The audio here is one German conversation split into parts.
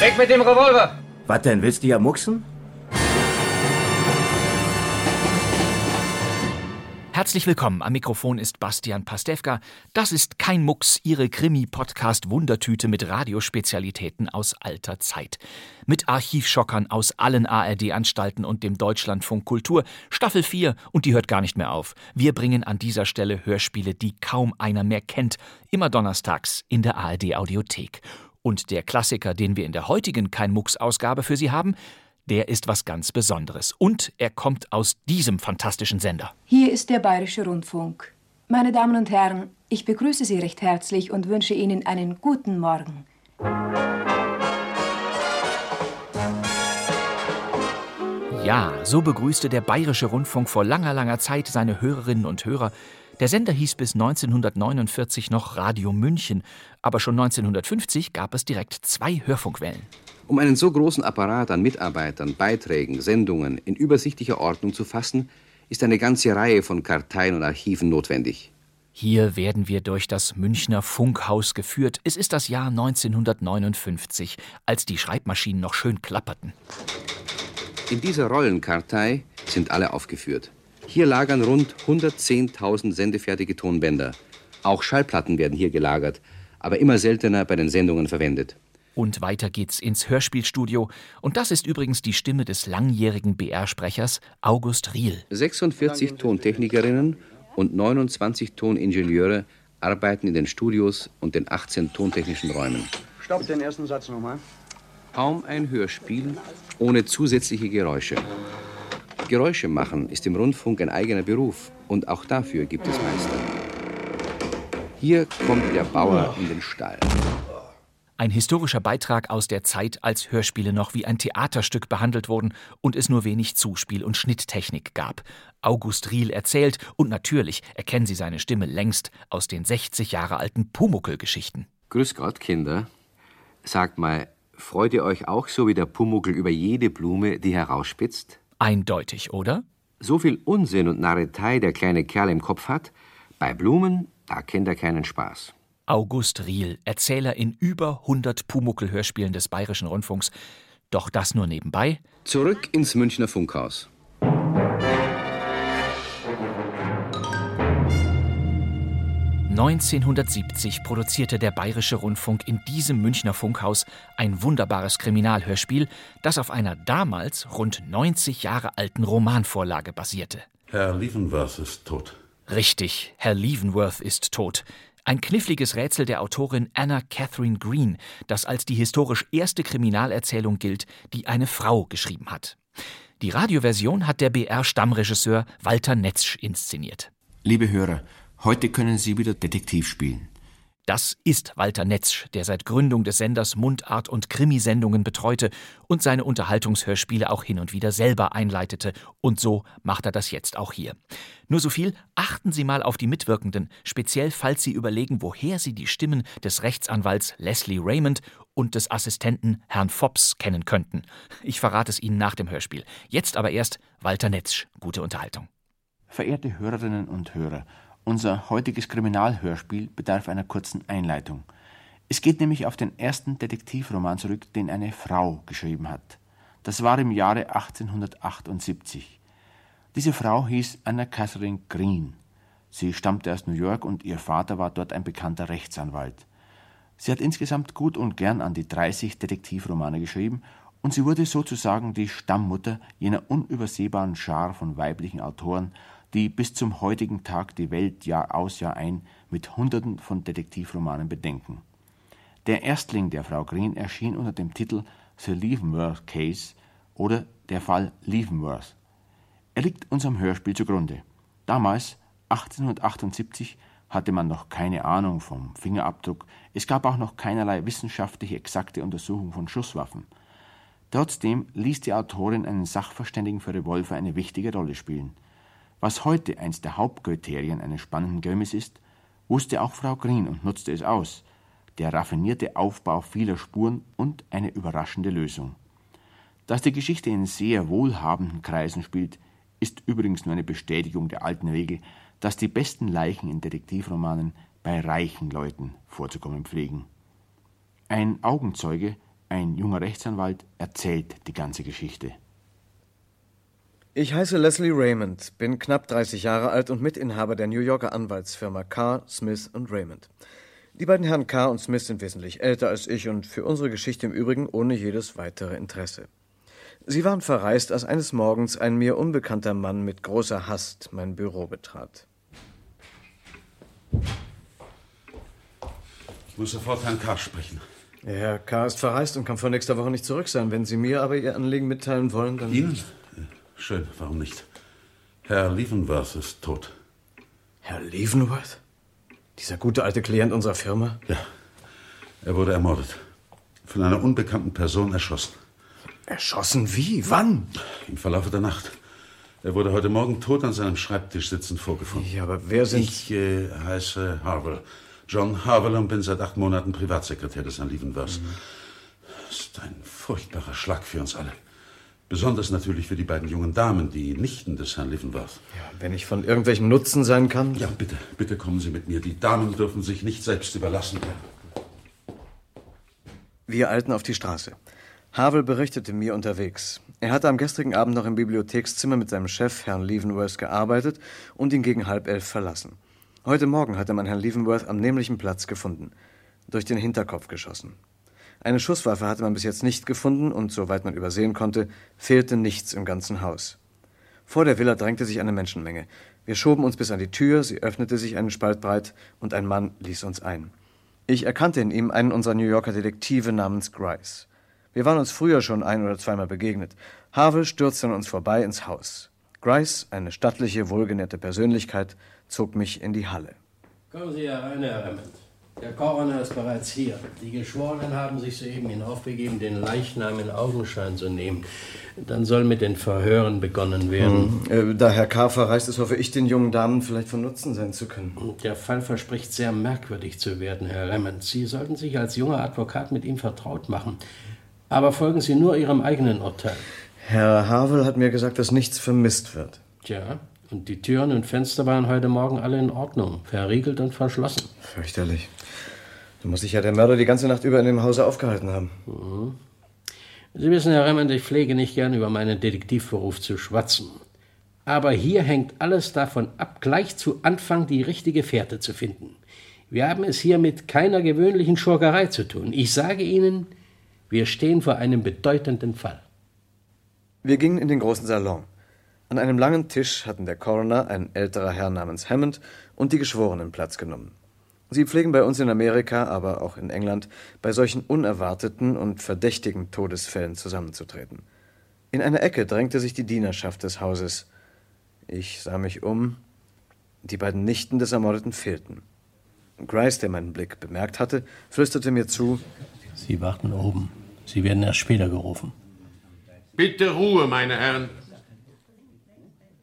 Weg mit dem Revolver! Was denn, willst du ja mucksen? Herzlich willkommen. Am Mikrofon ist Bastian Pastewka. Das ist kein Mucks, Ihre Krimi-Podcast-Wundertüte mit Radiospezialitäten aus alter Zeit. Mit Archivschockern aus allen ARD-Anstalten und dem Deutschlandfunk Kultur. Staffel 4 und die hört gar nicht mehr auf. Wir bringen an dieser Stelle Hörspiele, die kaum einer mehr kennt. Immer donnerstags in der ARD-Audiothek. Und der Klassiker, den wir in der heutigen Kein Mucks-Ausgabe für Sie haben, der ist was ganz Besonderes. Und er kommt aus diesem fantastischen Sender. Hier ist der Bayerische Rundfunk. Meine Damen und Herren, ich begrüße Sie recht herzlich und wünsche Ihnen einen guten Morgen. Ja, so begrüßte der Bayerische Rundfunk vor langer, langer Zeit seine Hörerinnen und Hörer. Der Sender hieß bis 1949 noch Radio München, aber schon 1950 gab es direkt zwei Hörfunkwellen. Um einen so großen Apparat an Mitarbeitern, Beiträgen, Sendungen in übersichtlicher Ordnung zu fassen, ist eine ganze Reihe von Karteien und Archiven notwendig. Hier werden wir durch das Münchner Funkhaus geführt. Es ist das Jahr 1959, als die Schreibmaschinen noch schön klapperten. In dieser Rollenkartei sind alle aufgeführt. Hier lagern rund 110.000 sendefertige Tonbänder. Auch Schallplatten werden hier gelagert, aber immer seltener bei den Sendungen verwendet. Und weiter geht's ins Hörspielstudio. Und das ist übrigens die Stimme des langjährigen BR-Sprechers August Riel. 46 Tontechnikerinnen und 29 Toningenieure arbeiten in den Studios und den 18 tontechnischen Räumen. Stopp den ersten Satz nochmal. Kaum ein Hörspiel ohne zusätzliche Geräusche. Geräusche machen ist im Rundfunk ein eigener Beruf und auch dafür gibt es Meister. Hier kommt der Bauer in den Stall. Ein historischer Beitrag aus der Zeit, als Hörspiele noch wie ein Theaterstück behandelt wurden und es nur wenig Zuspiel- und Schnitttechnik gab. August Riel erzählt und natürlich erkennen Sie seine Stimme längst aus den 60 Jahre alten Pumuckel-Geschichten. Grüß Gott, Kinder. Sagt mal, freut ihr euch auch so wie der Pumuckel über jede Blume, die herausspitzt? Eindeutig, oder? So viel Unsinn und Narretei der kleine Kerl im Kopf hat, bei Blumen, da kennt er keinen Spaß. August Riel, Erzähler in über 100 Pumuckel-Hörspielen des Bayerischen Rundfunks. Doch das nur nebenbei. Zurück ins Münchner Funkhaus. ...1970 produzierte der Bayerische Rundfunk in diesem Münchner Funkhaus ein wunderbares Kriminalhörspiel, das auf einer damals rund 90 Jahre alten Romanvorlage basierte. Herr Leavenworth ist tot. Richtig, Herr Leavenworth ist tot. Ein kniffliges Rätsel der Autorin Anna Catherine Green, das als die historisch erste Kriminalerzählung gilt, die eine Frau geschrieben hat. Die Radioversion hat der BR-Stammregisseur Walter Netzsch inszeniert. Liebe Hörer, heute können Sie wieder Detektiv spielen. Das ist Walter Netzsch, der seit Gründung des Senders Mundart- und Krimisendungen betreute und seine Unterhaltungshörspiele auch hin und wieder selber einleitete. Und so macht er das jetzt auch hier. Nur so viel, achten Sie mal auf die Mitwirkenden, speziell falls Sie überlegen, woher Sie die Stimmen des Rechtsanwalts Leslie Raymond und des Assistenten Herrn Fobbs kennen könnten. Ich verrate es Ihnen nach dem Hörspiel. Jetzt aber erst Walter Netzsch. Gute Unterhaltung. Verehrte Hörerinnen und Hörer, unser heutiges Kriminalhörspiel bedarf einer kurzen Einleitung. Es geht nämlich auf den ersten Detektivroman zurück, den eine Frau geschrieben hat. Das war im Jahre 1878. Diese Frau hieß Anna Catherine Green. Sie stammte aus New York und ihr Vater war dort ein bekannter Rechtsanwalt. Sie hat insgesamt gut und gern an die 30 Detektivromane geschrieben und sie wurde sozusagen die Stammmutter jener unübersehbaren Schar von weiblichen Autoren, die bis zum heutigen Tag die Welt Jahr aus Jahr ein mit Hunderten von Detektivromanen bedenken. Der Erstling der Frau Green erschien unter dem Titel The Leavenworth Case oder Der Fall Leavenworth. Er liegt unserem Hörspiel zugrunde. Damals, 1878, hatte man noch keine Ahnung vom Fingerabdruck, es gab auch noch keinerlei wissenschaftlich exakte Untersuchung von Schusswaffen. Trotzdem ließ die Autorin einen Sachverständigen für Revolver eine wichtige Rolle spielen. Was heute eins der Hauptkriterien eines spannenden Gömmes ist, wusste auch Frau Green und nutzte es aus. Der raffinierte Aufbau vieler Spuren und eine überraschende Lösung. Dass die Geschichte in sehr wohlhabenden Kreisen spielt, ist übrigens nur eine Bestätigung der alten Regel, dass die besten Leichen in Detektivromanen bei reichen Leuten vorzukommen pflegen. Ein Augenzeuge, ein junger Rechtsanwalt, erzählt die ganze Geschichte. Ich heiße Leslie Raymond, bin knapp 30 Jahre alt und Mitinhaber der New Yorker Anwaltsfirma Carr, Smith und Raymond. Die beiden Herren Carr und Smith sind wesentlich älter als ich und für unsere Geschichte im Übrigen ohne jedes weitere Interesse. Sie waren verreist, als eines Morgens ein mir unbekannter Mann mit großer Hast mein Büro betrat. Ich muss sofort Herrn Carr sprechen. Herr K. ist verreist und kann vor nächster Woche nicht zurück sein. Wenn Sie mir aber Ihr Anliegen mitteilen wollen, dann. Ihnen? Schön, warum nicht? Herr Leavenworth ist tot. Herr Leavenworth? Dieser gute alte Klient unserer Firma? Ja. Er wurde ermordet. Von einer unbekannten Person erschossen. Erschossen wie? Wann? Im Verlauf der Nacht. Er wurde heute Morgen tot an seinem Schreibtisch sitzend vorgefunden. Ja, aber wer sind... Ich äh, heiße Harwell. John Harwell und bin seit acht Monaten Privatsekretär des Herrn Leavenworth. Mhm. Das ist ein furchtbarer Schlag für uns alle. Besonders natürlich für die beiden jungen Damen, die Nichten des Herrn Leavenworth. Ja, wenn ich von irgendwelchem Nutzen sein kann. Ja, bitte, bitte kommen Sie mit mir. Die Damen dürfen sich nicht selbst überlassen. Wir eilten auf die Straße. Havel berichtete mir unterwegs. Er hatte am gestrigen Abend noch im Bibliothekszimmer mit seinem Chef, Herrn Leavenworth, gearbeitet und ihn gegen halb elf verlassen. Heute Morgen hatte man Herrn Leavenworth am nämlichen Platz gefunden. Durch den Hinterkopf geschossen. Eine Schusswaffe hatte man bis jetzt nicht gefunden und, soweit man übersehen konnte, fehlte nichts im ganzen Haus. Vor der Villa drängte sich eine Menschenmenge. Wir schoben uns bis an die Tür, sie öffnete sich einen Spalt breit und ein Mann ließ uns ein. Ich erkannte in ihm einen unserer New Yorker Detektive namens Grice. Wir waren uns früher schon ein oder zweimal begegnet. Havel stürzte an uns vorbei ins Haus. Grice, eine stattliche, wohlgenährte Persönlichkeit, zog mich in die Halle. Kommen Sie herein, Herr Hammond. Der Coroner ist bereits hier. Die Geschworenen haben sich soeben hinaufbegeben, den Leichnam in Augenschein zu nehmen. Dann soll mit den Verhören begonnen werden. Hm. Äh, da Herr K. verreist ist, hoffe ich, den jungen Damen vielleicht von Nutzen sein zu können. Der Fall verspricht sehr merkwürdig zu werden, Herr Remmond. Sie sollten sich als junger Advokat mit ihm vertraut machen. Aber folgen Sie nur Ihrem eigenen Urteil. Herr Havel hat mir gesagt, dass nichts vermisst wird. Tja, und die Türen und Fenster waren heute Morgen alle in Ordnung, verriegelt und verschlossen. Fürchterlich. Da muss sich ja der Mörder die ganze Nacht über in dem Hause aufgehalten haben. Mhm. Sie wissen, Herr Remmend, ich pflege nicht gern über meinen Detektivberuf zu schwatzen. Aber hier hängt alles davon ab, gleich zu Anfang die richtige Fährte zu finden. Wir haben es hier mit keiner gewöhnlichen Schurkerei zu tun. Ich sage Ihnen, wir stehen vor einem bedeutenden Fall. Wir gingen in den großen Salon. An einem langen Tisch hatten der Coroner, ein älterer Herr namens Hammond, und die Geschworenen Platz genommen. Sie pflegen bei uns in Amerika, aber auch in England, bei solchen unerwarteten und verdächtigen Todesfällen zusammenzutreten. In einer Ecke drängte sich die Dienerschaft des Hauses. Ich sah mich um. Die beiden Nichten des Ermordeten fehlten. Grice, der meinen Blick bemerkt hatte, flüsterte mir zu: Sie warten oben. Sie werden erst später gerufen. Bitte Ruhe, meine Herren.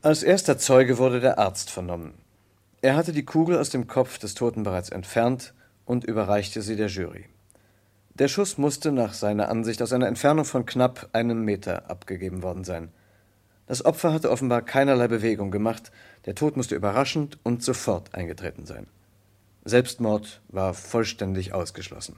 Als erster Zeuge wurde der Arzt vernommen. Er hatte die Kugel aus dem Kopf des Toten bereits entfernt und überreichte sie der Jury. Der Schuss musste nach seiner Ansicht aus einer Entfernung von knapp einem Meter abgegeben worden sein. Das Opfer hatte offenbar keinerlei Bewegung gemacht, der Tod musste überraschend und sofort eingetreten sein. Selbstmord war vollständig ausgeschlossen.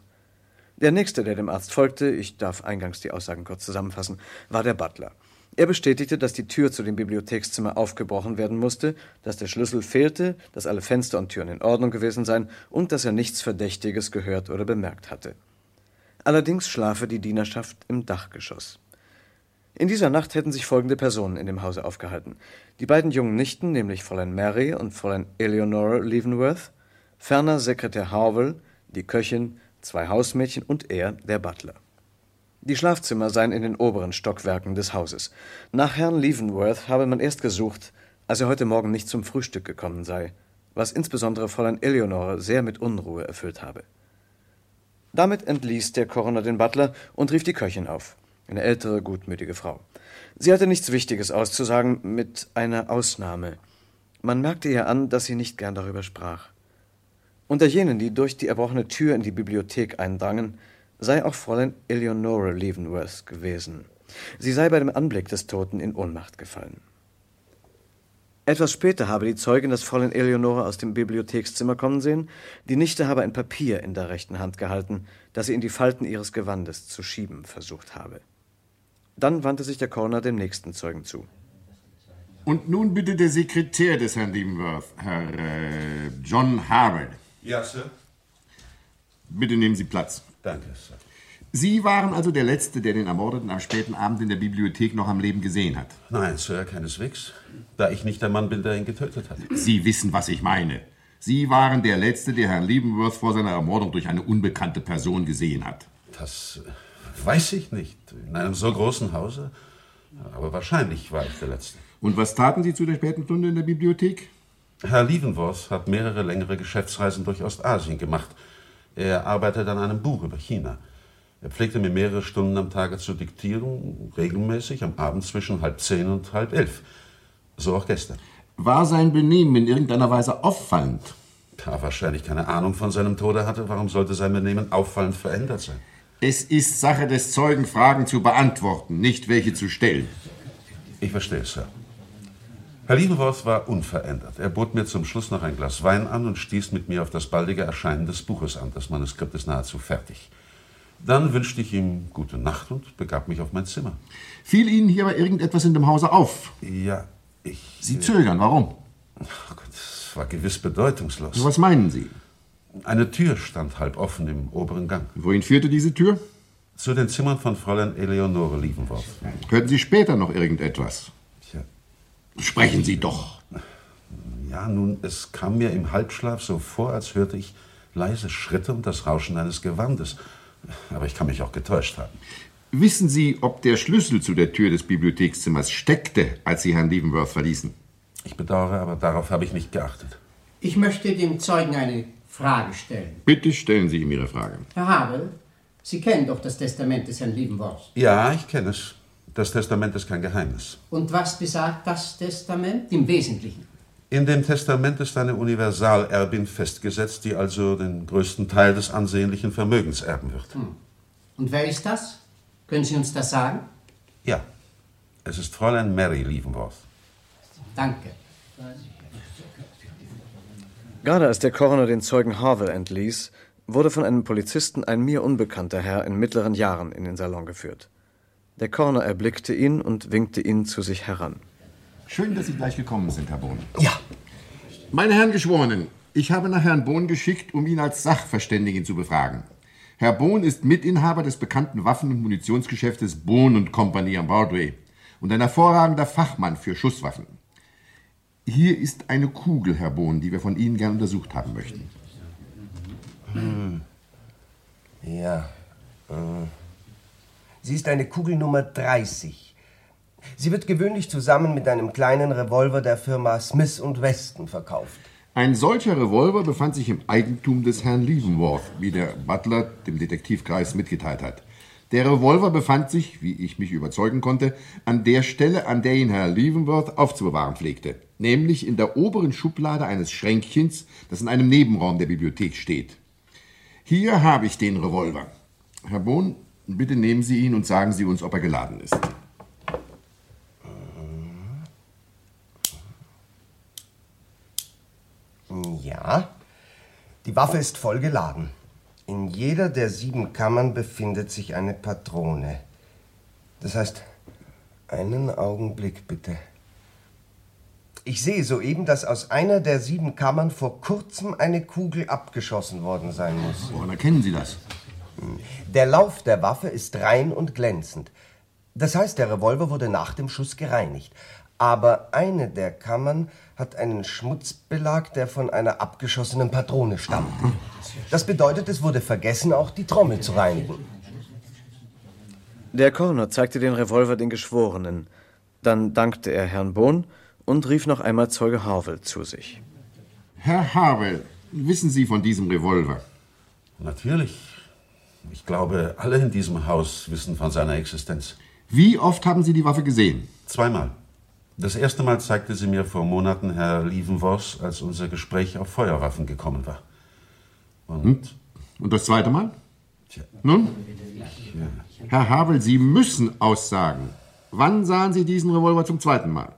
Der nächste, der dem Arzt folgte, ich darf eingangs die Aussagen kurz zusammenfassen, war der Butler. Er bestätigte, dass die Tür zu dem Bibliothekszimmer aufgebrochen werden musste, dass der Schlüssel fehlte, dass alle Fenster und Türen in Ordnung gewesen seien und dass er nichts Verdächtiges gehört oder bemerkt hatte. Allerdings schlafe die Dienerschaft im Dachgeschoss. In dieser Nacht hätten sich folgende Personen in dem Hause aufgehalten. Die beiden jungen Nichten, nämlich Fräulein Mary und Fräulein Eleonora Leavenworth, ferner Sekretär Harwell, die Köchin, zwei Hausmädchen und er, der Butler. Die Schlafzimmer seien in den oberen Stockwerken des Hauses. Nach Herrn Leavenworth habe man erst gesucht, als er heute Morgen nicht zum Frühstück gekommen sei. was insbesondere Fräulein Eleonore sehr mit Unruhe erfüllt habe. Damit entließ der Coroner den Butler und rief die Köchin auf, eine ältere, gutmütige Frau. Sie hatte nichts Wichtiges auszusagen, mit einer Ausnahme. Man merkte ihr an, dass sie nicht gern darüber sprach. Unter jenen, die durch die erbrochene Tür in die Bibliothek eindrangen, sei auch Fräulein Eleonore Leavenworth gewesen. Sie sei bei dem Anblick des Toten in Ohnmacht gefallen. Etwas später habe die Zeugin das Fräulein Eleonore aus dem Bibliothekszimmer kommen sehen. Die Nichte habe ein Papier in der rechten Hand gehalten, das sie in die Falten ihres Gewandes zu schieben versucht habe. Dann wandte sich der Coroner dem nächsten Zeugen zu. Und nun bitte der Sekretär des Herrn Leavenworth, Herr äh, John Harvard. Ja, Sir. Bitte nehmen Sie Platz. Danke, Sir. Sie waren also der Letzte, der den Ermordeten am späten Abend in der Bibliothek noch am Leben gesehen hat. Nein, Sir, keineswegs. Da ich nicht der Mann bin, der ihn getötet hat. Sie wissen, was ich meine. Sie waren der Letzte, der Herrn Leavenworth vor seiner Ermordung durch eine unbekannte Person gesehen hat. Das weiß ich nicht. In einem so großen Hause. Aber wahrscheinlich war ich der Letzte. Und was taten Sie zu der späten Stunde in der Bibliothek? Herr Leavenworth hat mehrere längere Geschäftsreisen durch Ostasien gemacht. Er arbeitet an einem Buch über China. Er pflegte mir mehrere Stunden am Tage zu diktieren, regelmäßig am Abend zwischen halb zehn und halb elf. So auch gestern. War sein Benehmen in irgendeiner Weise auffallend? Da er wahrscheinlich keine Ahnung von seinem Tode hatte, warum sollte sein Benehmen auffallend verändert sein? Es ist Sache des Zeugen, Fragen zu beantworten, nicht welche zu stellen. Ich verstehe, Sir. Herr Leavenworth war unverändert. Er bot mir zum Schluss noch ein Glas Wein an und stieß mit mir auf das baldige Erscheinen des Buches an. Das Manuskript ist nahezu fertig. Dann wünschte ich ihm gute Nacht und begab mich auf mein Zimmer. Fiel Ihnen hier aber irgendetwas in dem Hause auf? Ja, ich. Sie zögern, warum? Ach Gott, das war gewiss bedeutungslos. Was meinen Sie? Eine Tür stand halb offen im oberen Gang. Wohin führte diese Tür? Zu den Zimmern von Fräulein Eleonore Leavenworth. Hörten Sie später noch irgendetwas? Sprechen Sie doch. Ja, nun, es kam mir im Halbschlaf so vor, als hörte ich leise Schritte und das Rauschen eines Gewandes. Aber ich kann mich auch getäuscht haben. Wissen Sie, ob der Schlüssel zu der Tür des Bibliothekszimmers steckte, als Sie Herrn Leavenworth verließen? Ich bedauere, aber darauf habe ich nicht geachtet. Ich möchte dem Zeugen eine Frage stellen. Bitte stellen Sie ihm Ihre Frage. Herr Havel, Sie kennen doch das Testament des Herrn Leavenworth. Ja, ich kenne es. Das Testament ist kein Geheimnis. Und was besagt das Testament im Wesentlichen? In dem Testament ist eine Universalerbin festgesetzt, die also den größten Teil des ansehnlichen Vermögens erben wird. Hm. Und wer ist das? Können Sie uns das sagen? Ja, es ist Fräulein Mary Leavenworth. Danke. Gerade als der Coroner den Zeugen Harville entließ, wurde von einem Polizisten ein mir unbekannter Herr in mittleren Jahren in den Salon geführt. Der Coroner erblickte ihn und winkte ihn zu sich heran. Schön, dass Sie gleich gekommen sind, Herr Bohn. Ja. Meine Herren Geschworenen, ich habe nach Herrn Bohn geschickt, um ihn als Sachverständigen zu befragen. Herr Bohn ist Mitinhaber des bekannten Waffen- und Munitionsgeschäftes Bohn Company am Broadway und ein hervorragender Fachmann für Schusswaffen. Hier ist eine Kugel, Herr Bohn, die wir von Ihnen gern untersucht haben möchten. Hm. Ja. Äh. Sie ist eine Kugel Nummer 30. Sie wird gewöhnlich zusammen mit einem kleinen Revolver der Firma Smith Weston verkauft. Ein solcher Revolver befand sich im Eigentum des Herrn Leavenworth, wie der Butler dem Detektivkreis mitgeteilt hat. Der Revolver befand sich, wie ich mich überzeugen konnte, an der Stelle, an der ihn Herr Leavenworth aufzubewahren pflegte, nämlich in der oberen Schublade eines Schränkchens, das in einem Nebenraum der Bibliothek steht. Hier habe ich den Revolver. Herr Bohn, bitte nehmen Sie ihn und sagen Sie uns, ob er geladen ist. Ja, die Waffe ist voll geladen. In jeder der sieben Kammern befindet sich eine Patrone. Das heißt, einen Augenblick bitte. Ich sehe soeben, dass aus einer der sieben Kammern vor kurzem eine Kugel abgeschossen worden sein muss. Woran erkennen Sie das? Der Lauf der Waffe ist rein und glänzend. Das heißt, der Revolver wurde nach dem Schuss gereinigt. Aber eine der Kammern hat einen Schmutzbelag, der von einer abgeschossenen Patrone stammt. Das bedeutet, es wurde vergessen, auch die Trommel zu reinigen. Der Coroner zeigte den Revolver den Geschworenen. Dann dankte er Herrn Bohn und rief noch einmal Zeuge Harville zu sich. Herr Harwell, wissen Sie von diesem Revolver? Natürlich. Ich glaube, alle in diesem Haus wissen von seiner Existenz. Wie oft haben Sie die Waffe gesehen? Zweimal. Das erste Mal zeigte sie mir vor Monaten Herr Lievenvos, als unser Gespräch auf Feuerwaffen gekommen war. Und, Und, und das zweite Mal? Nun? Herr Havel, Sie müssen aussagen. Wann sahen Sie diesen Revolver zum zweiten Mal?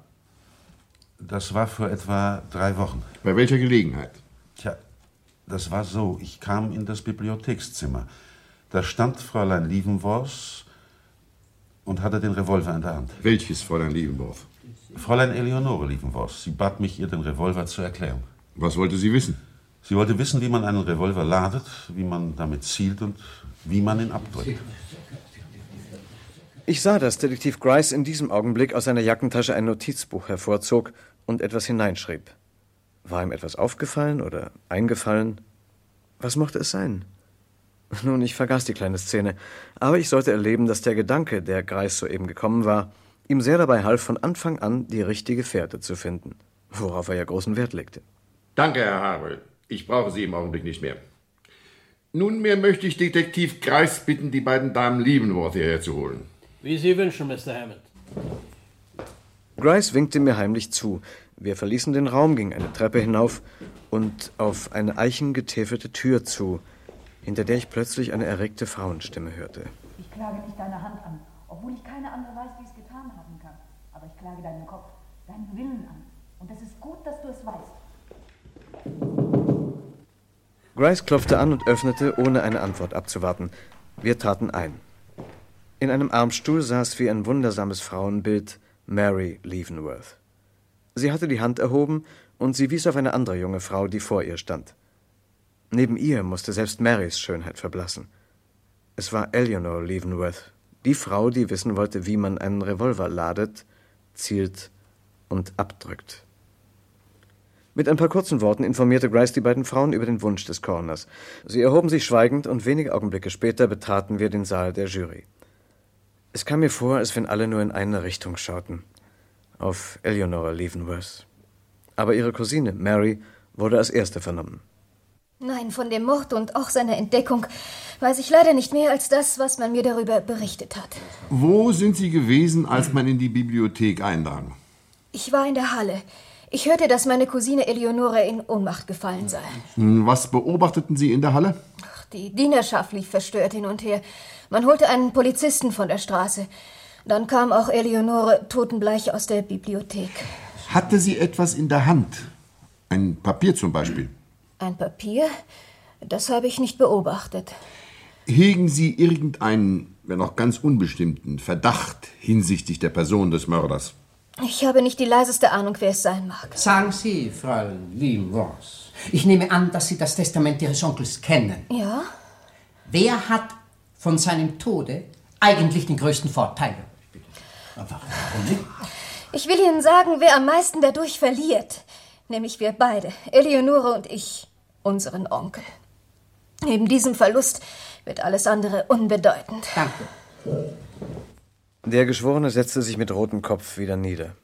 Das war vor etwa drei Wochen. Bei welcher Gelegenheit? Tja, das war so. Ich kam in das Bibliothekszimmer. Da stand Fräulein Lievenvos und hatte den Revolver in der Hand. Welches Fräulein Liebenworth? Fräulein Eleonore Lievenvos. Sie bat mich, ihr den Revolver zu erklären. Was wollte sie wissen? Sie wollte wissen, wie man einen Revolver ladet, wie man damit zielt und wie man ihn abdrückt. Ich sah, dass Detektiv Grice in diesem Augenblick aus seiner Jackentasche ein Notizbuch hervorzog und etwas hineinschrieb. War ihm etwas aufgefallen oder eingefallen? Was mochte es sein? Nun, ich vergaß die kleine Szene, aber ich sollte erleben, dass der Gedanke, der Greis soeben gekommen war, ihm sehr dabei half, von Anfang an die richtige Fährte zu finden, worauf er ja großen Wert legte. Danke, Herr Harwell. Ich brauche Sie im Augenblick nicht mehr. Nunmehr möchte ich Detektiv Greis bitten, die beiden Damen Liebenworth hierher zu holen. Wie Sie wünschen, Mr. Hammond. Grice winkte mir heimlich zu. Wir verließen den Raum, gingen eine Treppe hinauf und auf eine eichengetäfelte Tür zu, hinter der ich plötzlich eine erregte Frauenstimme hörte. Ich klage nicht deine Hand an, obwohl ich keine andere weiß, die es getan haben kann. Aber ich klage deinen Kopf, deinen Willen an. Und es ist gut, dass du es weißt. Grice klopfte an und öffnete, ohne eine Antwort abzuwarten. Wir traten ein. In einem Armstuhl saß wie ein wundersames Frauenbild Mary Leavenworth. Sie hatte die Hand erhoben und sie wies auf eine andere junge Frau, die vor ihr stand. Neben ihr musste selbst Marys Schönheit verblassen. Es war Eleanor Leavenworth, die Frau, die wissen wollte, wie man einen Revolver ladet, zielt und abdrückt. Mit ein paar kurzen Worten informierte Grice die beiden Frauen über den Wunsch des Coroners. Sie erhoben sich schweigend und wenige Augenblicke später betraten wir den Saal der Jury. Es kam mir vor, als wenn alle nur in eine Richtung schauten. Auf Eleanor Leavenworth. Aber ihre Cousine, Mary, wurde als erste vernommen. Nein, von dem Mord und auch seiner Entdeckung weiß ich leider nicht mehr als das, was man mir darüber berichtet hat. Wo sind Sie gewesen, als man in die Bibliothek eindrang? Ich war in der Halle. Ich hörte, dass meine Cousine Eleonore in Ohnmacht gefallen sei. Hm, Was beobachteten Sie in der Halle? Die Dienerschaft lief verstört hin und her. Man holte einen Polizisten von der Straße. Dann kam auch Eleonore totenbleich aus der Bibliothek. Hatte sie etwas in der Hand? Ein Papier zum Beispiel? Ein Papier? Das habe ich nicht beobachtet. Hegen Sie irgendeinen, wenn auch ganz unbestimmten, Verdacht hinsichtlich der Person des Mörders? Ich habe nicht die leiseste Ahnung, wer es sein mag. Sagen Sie, Fräulein Leavenworth. Ich nehme an, dass Sie das Testament Ihres Onkels kennen. Ja? Wer hat von seinem Tode eigentlich den größten Vorteil? Aber warum nicht? Ich will Ihnen sagen, wer am meisten dadurch verliert. Nämlich wir beide, Eleonore und ich, unseren Onkel. Neben diesem Verlust wird alles andere unbedeutend. Danke. Der Geschworene setzte sich mit rotem Kopf wieder nieder.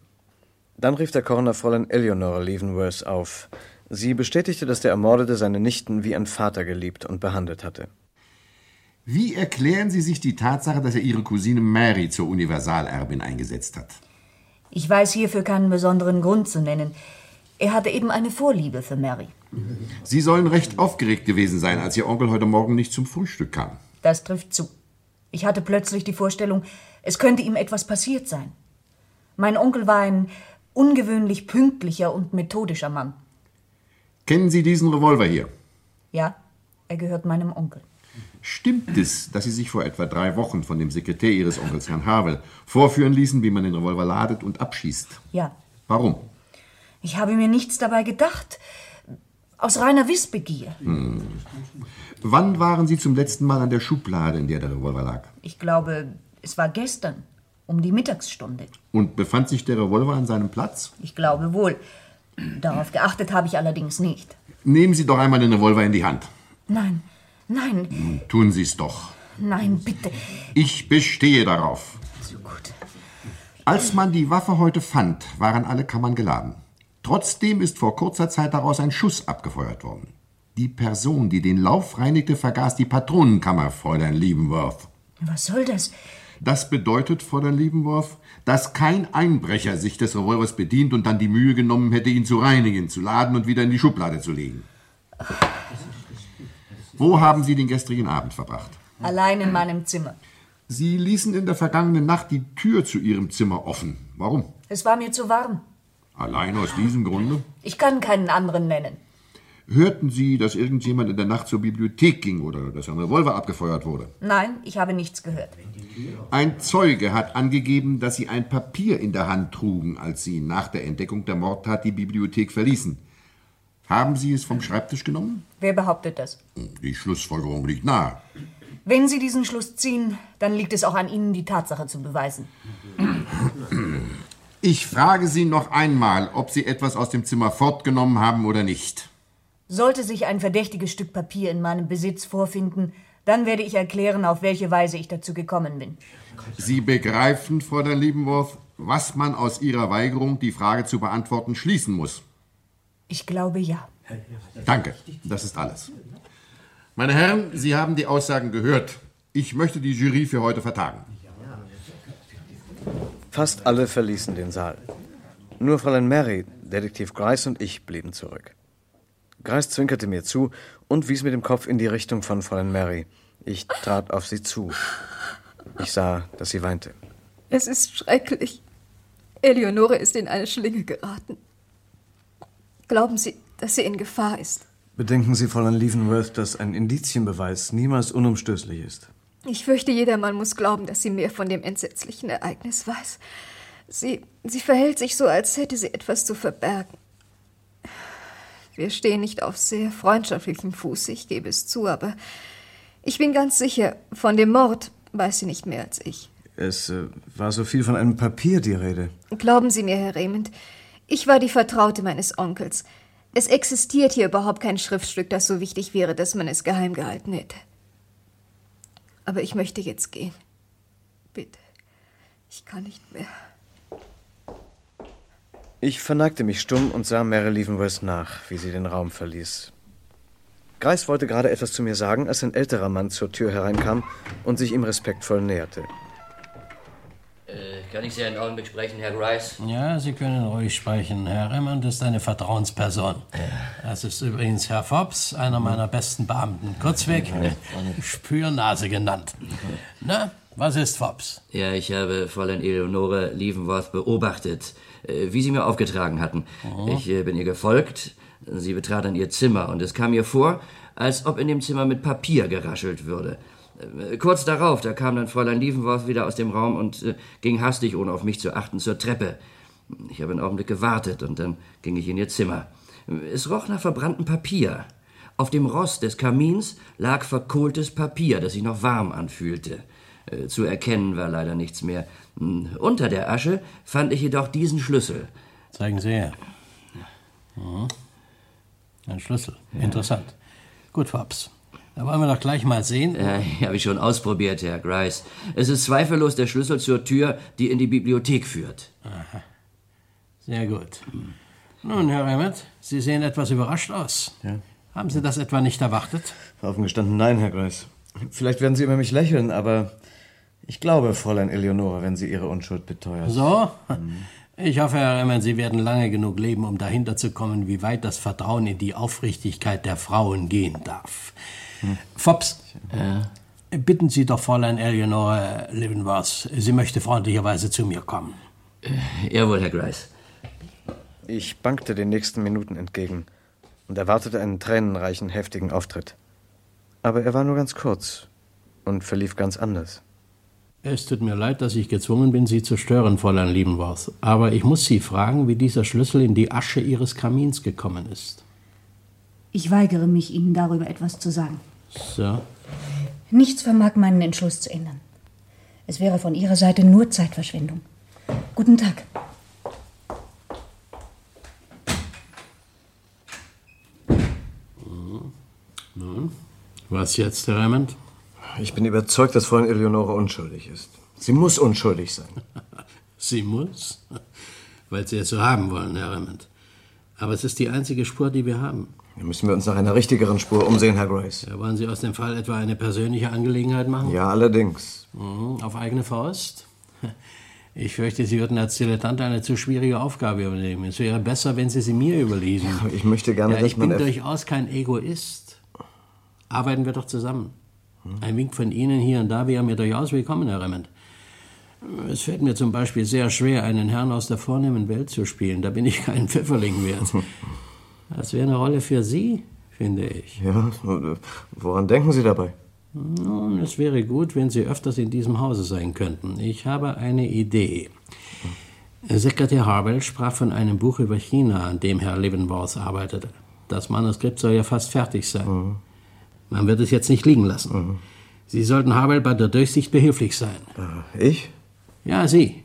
Dann rief der Coroner Fräulein Eleanor Leavenworth auf. Sie bestätigte, dass der Ermordete seine Nichten wie ein Vater geliebt und behandelt hatte. Wie erklären Sie sich die Tatsache, dass er Ihre Cousine Mary zur Universalerbin eingesetzt hat? Ich weiß hierfür keinen besonderen Grund zu nennen. Er hatte eben eine Vorliebe für Mary. Sie sollen recht aufgeregt gewesen sein, als Ihr Onkel heute Morgen nicht zum Frühstück kam. Das trifft zu. Ich hatte plötzlich die Vorstellung, es könnte ihm etwas passiert sein. Mein Onkel war ein ungewöhnlich pünktlicher und methodischer Mann. Kennen Sie diesen Revolver hier? Ja, er gehört meinem Onkel. Stimmt es, dass Sie sich vor etwa drei Wochen von dem Sekretär Ihres Onkels, Herrn Havel, vorführen ließen, wie man den Revolver ladet und abschießt? Ja, Warum? ich habe mir nichts dabei gedacht. Aus reiner Wissbegier. Hm. Wann waren Sie zum letzten Mal an der Schublade, in der der Revolver lag? Ich glaube, es war gestern, um die Mittagsstunde. Und befand sich der Revolver an seinem Platz? Ich glaube wohl. Darauf geachtet habe ich allerdings nicht. Nehmen Sie doch einmal den Revolver in die Hand. Nein, nein, Nun, Tun Sie es doch. nein, bitte. Ich bestehe darauf. So gut. Als man die Waffe heute fand, waren alle Kammern geladen. Trotzdem ist vor kurzer Zeit daraus ein Schuss abgefeuert worden. Die Person, die den Lauf reinigte, vergaß die Patronenkammer, Fräulein Liebenworth. Was soll das? Das bedeutet, Fräulein Liebenworth, dass kein Einbrecher sich des Revolvers bedient und dann die Mühe genommen hätte, ihn zu reinigen, zu laden und wieder in die Schublade zu legen. Wo haben Sie den gestrigen Abend verbracht? Allein in meinem Zimmer. Sie ließen in der vergangenen Nacht die Tür zu Ihrem Zimmer offen. Warum? Es war mir zu warm. Allein aus diesem Grunde? Ich kann keinen anderen nennen. Hörten Sie, dass irgendjemand in der Nacht zur Bibliothek ging oder dass ein Revolver abgefeuert wurde? Nein, ich habe nichts gehört. Ein Zeuge hat angegeben, dass Sie ein Papier in der Hand trugen, als Sie nach der Entdeckung der Mordtat die Bibliothek verließen. Haben Sie es vom Schreibtisch genommen? Wer behauptet das? Die Schlussfolgerung liegt nahe. Wenn Sie diesen Schluss ziehen, dann liegt es auch an Ihnen, die Tatsache zu beweisen. Ich frage Sie noch einmal, ob Sie etwas aus dem Zimmer fortgenommen haben oder nicht. Sollte sich ein verdächtiges Stück Papier in meinem Besitz vorfinden, dann werde ich erklären, auf welche Weise ich dazu gekommen bin. Sie begreifen, Fräulein Liebenworth, was man aus Ihrer Weigerung, die Frage zu beantworten, schließen muss. Ich glaube ja. Danke, das ist alles. Meine Herren, Sie haben die Aussagen gehört. Ich möchte die Jury für heute vertagen. Fast alle verließen den Saal. Nur Fräulein Mary, Detektiv Grice und ich blieben zurück. Grice zwinkerte mir zu und wies mit dem Kopf in die Richtung von Fräulein Mary. Ich trat auf sie zu. Ich sah, dass sie weinte. Es ist schrecklich. Eleonore ist in eine Schlinge geraten. Glauben Sie, dass sie in Gefahr ist? Bedenken Sie, Fräulein Leavenworth, dass ein Indizienbeweis niemals unumstößlich ist. Ich fürchte, jedermann muss glauben, dass sie mehr von dem entsetzlichen Ereignis weiß. Sie, sie verhält sich so, als hätte sie etwas zu verbergen. Wir stehen nicht auf sehr freundschaftlichem Fuß, ich gebe es zu, aber ich bin ganz sicher, von dem Mord weiß sie nicht mehr als ich. Es äh, war so viel von einem Papier die Rede. Glauben Sie mir, Herr Raymond, ich war die Vertraute meines Onkels. Es existiert hier überhaupt kein Schriftstück, das so wichtig wäre, dass man es geheim gehalten hätte. Aber ich möchte jetzt gehen. Bitte. Ich kann nicht mehr. Ich verneigte mich stumm und sah Mary Leavenworth nach, wie sie den Raum verließ. Greis wollte gerade etwas zu mir sagen, als ein älterer Mann zur Tür hereinkam und sich ihm respektvoll näherte. Äh, kann ich Sie einen Augenblick sprechen, Herr Grice? Ja, Sie können ruhig sprechen. Herr Raymond ist eine Vertrauensperson. Das ist übrigens Herr Fobbs, einer meiner besten Beamten. Kurzweg, Spürnase genannt. Na, was ist Fobbs? Ja, ich habe Fräulein Eleonore Leavenworth beobachtet, äh, wie Sie mir aufgetragen hatten. Oh. Ich äh, bin ihr gefolgt. Sie betrat dann ihr Zimmer und es kam mir vor, als ob in dem Zimmer mit Papier geraschelt würde. Äh, Kurz darauf, da kam dann Fräulein Leavenworth wieder aus dem Raum und äh, ging hastig, ohne auf mich zu achten, zur Treppe. Ich habe einen Augenblick gewartet und dann ging ich in ihr Zimmer. Es roch nach verbranntem Papier. Auf dem Rost des Kamins lag verkohltes Papier, das sich noch warm anfühlte. Äh, Zu erkennen war leider nichts mehr. Hm, Unter der Asche fand ich jedoch diesen Schlüssel. Zeigen Sie her. Mhm. Ein Schlüssel. Interessant. Gut, Fobbs. Da wollen wir doch gleich mal sehen. Äh, habe ich schon ausprobiert, Herr Grice. Es ist zweifellos der Schlüssel zur Tür, die in die Bibliothek führt. Aha. Sehr gut. Nun, Herr Raymond, Sie sehen etwas überrascht aus. Ja. Haben Sie das etwa nicht erwartet? Offen gestanden, nein, Herr Greis. Vielleicht werden Sie über mich lächeln, aber ich glaube, Fräulein Eleonore, wenn sie ihre Unschuld beteuert. So? Ich hoffe, Herr Raymond, Sie werden lange genug leben, um dahinter zu kommen, wie weit das Vertrauen in die Aufrichtigkeit der Frauen gehen darf. Fobbs, bitten Sie doch Fräulein Eleonore Leavenworth, sie möchte freundlicherweise zu mir kommen. Jawohl, Herr Grice. Ich bankte den nächsten Minuten entgegen und erwartete einen tränenreichen, heftigen Auftritt. Aber er war nur ganz kurz und verlief ganz anders. Es tut mir leid, dass ich gezwungen bin, Sie zu stören, Fräulein Liebenworth. Aber ich muss Sie fragen, wie dieser Schlüssel in die Asche Ihres Kamins gekommen ist. Ich weigere mich, Ihnen darüber etwas zu sagen. So. Nichts vermag meinen Entschluss zu ändern. Es wäre von Ihrer Seite nur Zeitverschwendung. Guten Tag. Nun, was jetzt, Herr Raymond? Ich bin überzeugt, dass Fräulein Eleonore unschuldig ist. Sie muss unschuldig sein. Sie muss? Weil Sie es so haben wollen, Herr Raymond. Aber es ist die einzige Spur, die wir haben. Dann müssen wir uns nach einer richtigeren Spur umsehen, Herr Grace. Ja, wollen Sie aus dem Fall etwa eine persönliche Angelegenheit machen? Ja, allerdings. Mhm, auf eigene Faust? Ich fürchte, Sie würden als Dilettant eine zu schwierige Aufgabe übernehmen. Es wäre besser, wenn Sie sie mir überließen. Ja, ich möchte gerne, ja, dass ich bin durchaus kein Egoist. Arbeiten wir doch zusammen. Ein Wink von Ihnen hier und da wäre mir durchaus willkommen, Herr Remmend. Es fällt mir zum Beispiel sehr schwer, einen Herrn aus der vornehmen Welt zu spielen. Da bin ich kein Pfifferling wert. Das wäre eine Rolle für Sie, finde ich. Ja, woran denken Sie dabei? Nun, es wäre gut, wenn Sie öfters in diesem Hause sein könnten. Ich habe eine Idee. Sekretär Harwell sprach von einem Buch über China, an dem Herr Leavenworth arbeitete. Das Manuskript soll ja fast fertig sein. Man wird es jetzt nicht liegen lassen. Sie sollten Harwell bei der Durchsicht behilflich sein. Ich? Ja, Sie.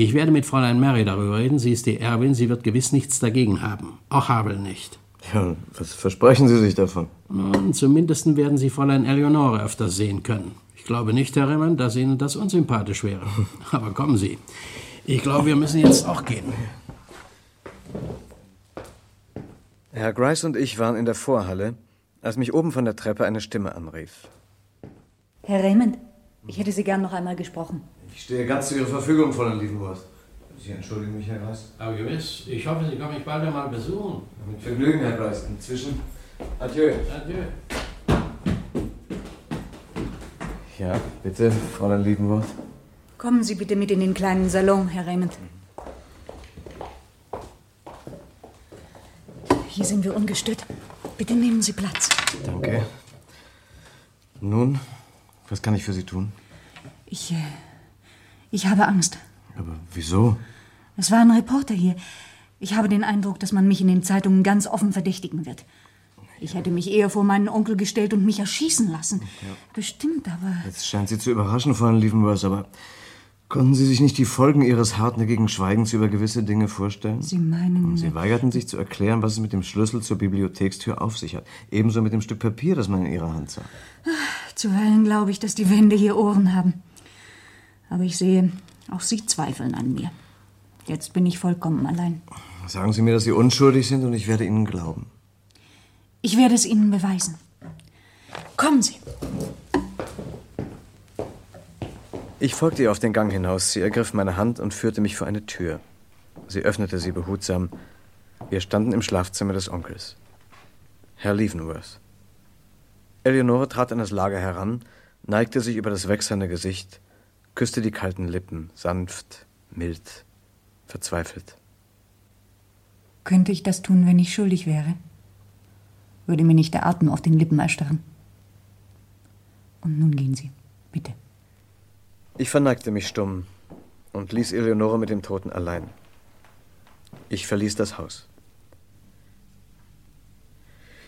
Ich werde mit Fräulein Mary darüber reden. Sie ist die Erbin. Sie wird gewiss nichts dagegen haben. Auch Harwell nicht. Ja, was versprechen Sie sich davon? Nun, zumindest werden Sie Fräulein Eleonore öfter sehen können. Ich glaube nicht, Herr Remmern, dass Ihnen das unsympathisch wäre. Aber kommen Sie. Ich glaube, wir müssen jetzt auch gehen. Herr Grice und ich waren in der Vorhalle, als mich oben von der Treppe eine Stimme anrief. Herr Raymond, ich hätte Sie gern noch einmal gesprochen. Ich stehe ganz zu Ihrer Verfügung, Fräulein Liebenworth. Sie entschuldigen mich, Herr Greis. Aber gewiss. Ich hoffe, Sie kommen mich bald einmal besuchen. Mit Vergnügen, Herr Greis. Inzwischen. Adieu. Adieu. Ja, bitte, Fräulein Liebenworth. Kommen Sie bitte mit in den kleinen Salon, Herr Raymond. Hier sind wir ungestört. Bitte nehmen Sie Platz. Danke. Nun, was kann ich für Sie tun? Ich, äh, ich habe Angst. Aber wieso? Es war ein Reporter hier. Ich habe den Eindruck, dass man mich in den Zeitungen ganz offen verdächtigen wird. Ich hätte mich eher vor meinen Onkel gestellt und mich erschießen lassen. Bestimmt, aber. Jetzt scheint Sie zu überraschen, Fräulein Liebenworth, aber konnten Sie sich nicht die Folgen Ihres hartnäckigen Schweigens über gewisse Dinge vorstellen? Sie meinen. Sie weigerten sich zu erklären, was es mit dem Schlüssel zur Bibliothekstür auf sich hat. Ebenso mit dem Stück Papier, das man in Ihrer Hand sah. Zuweilen glaube ich, dass die Wände hier Ohren haben. Aber ich sehe, auch Sie zweifeln an mir. Jetzt bin ich vollkommen allein. Sagen Sie mir, dass Sie unschuldig sind und ich werde Ihnen glauben. Ich werde es Ihnen beweisen. Kommen Sie. Ich folgte ihr auf den Gang hinaus. Sie ergriff meine Hand und führte mich vor eine Tür. Sie öffnete sie behutsam. Wir standen im Schlafzimmer des Onkels. Herr Leavenworth. Eleonore trat an das Lager heran, neigte sich über das wechselnde Gesicht, küsste die kalten Lippen, sanft, mild, verzweifelt. Könnte ich das tun, wenn ich schuldig wäre? Würde mir nicht der Atem auf den Lippen erstarren. Und nun gehen Sie, bitte. Ich verneigte mich stumm und ließ Eleonore mit dem Toten allein. Ich verließ das Haus.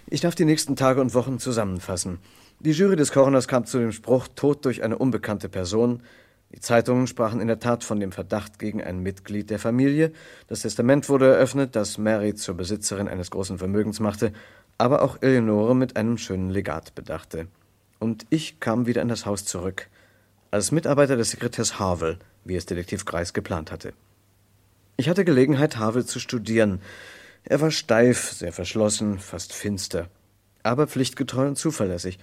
Ich darf die nächsten Tage und Wochen zusammenfassen. Die Jury des Coroners kam zu dem Spruch Tod durch eine unbekannte Person. Die Zeitungen sprachen in der Tat von dem Verdacht gegen ein Mitglied der Familie. Das Testament wurde eröffnet, das Mary zur Besitzerin eines großen Vermögens machte, aber auch Eleonore mit einem schönen Legat bedachte. Und ich kam wieder in das Haus zurück, als Mitarbeiter des Sekretärs Harville, wie es Detektiv Greis geplant hatte. Ich hatte Gelegenheit, Harville zu studieren. Er war steif, sehr verschlossen, fast finster, aber pflichtgetreu und zuverlässig.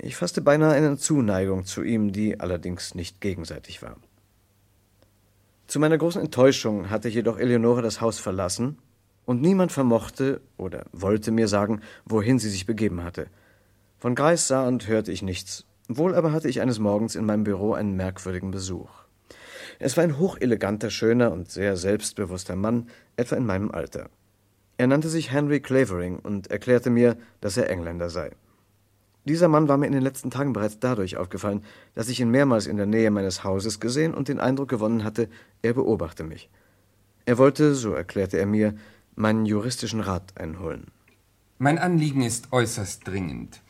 Ich fasste beinahe eine Zuneigung zu ihm, die allerdings nicht gegenseitig war. Zu meiner großen Enttäuschung hatte jedoch Eleonore das Haus verlassen, und niemand vermochte oder wollte mir sagen, wohin sie sich begeben hatte. Von Greis sah und hörte ich nichts. Wohl aber hatte ich eines Morgens in meinem Büro einen merkwürdigen Besuch. Es war ein hocheleganter, schöner und sehr selbstbewusster Mann, etwa in meinem Alter. Er nannte sich Henry Clavering und erklärte mir, dass er Engländer sei. Dieser Mann war mir in den letzten Tagen bereits dadurch aufgefallen, dass ich ihn mehrmals in der Nähe meines Hauses gesehen und den Eindruck gewonnen hatte, er beobachte mich. Er wollte, so erklärte er mir, meinen juristischen Rat einholen. Mein Anliegen ist äußerst dringend.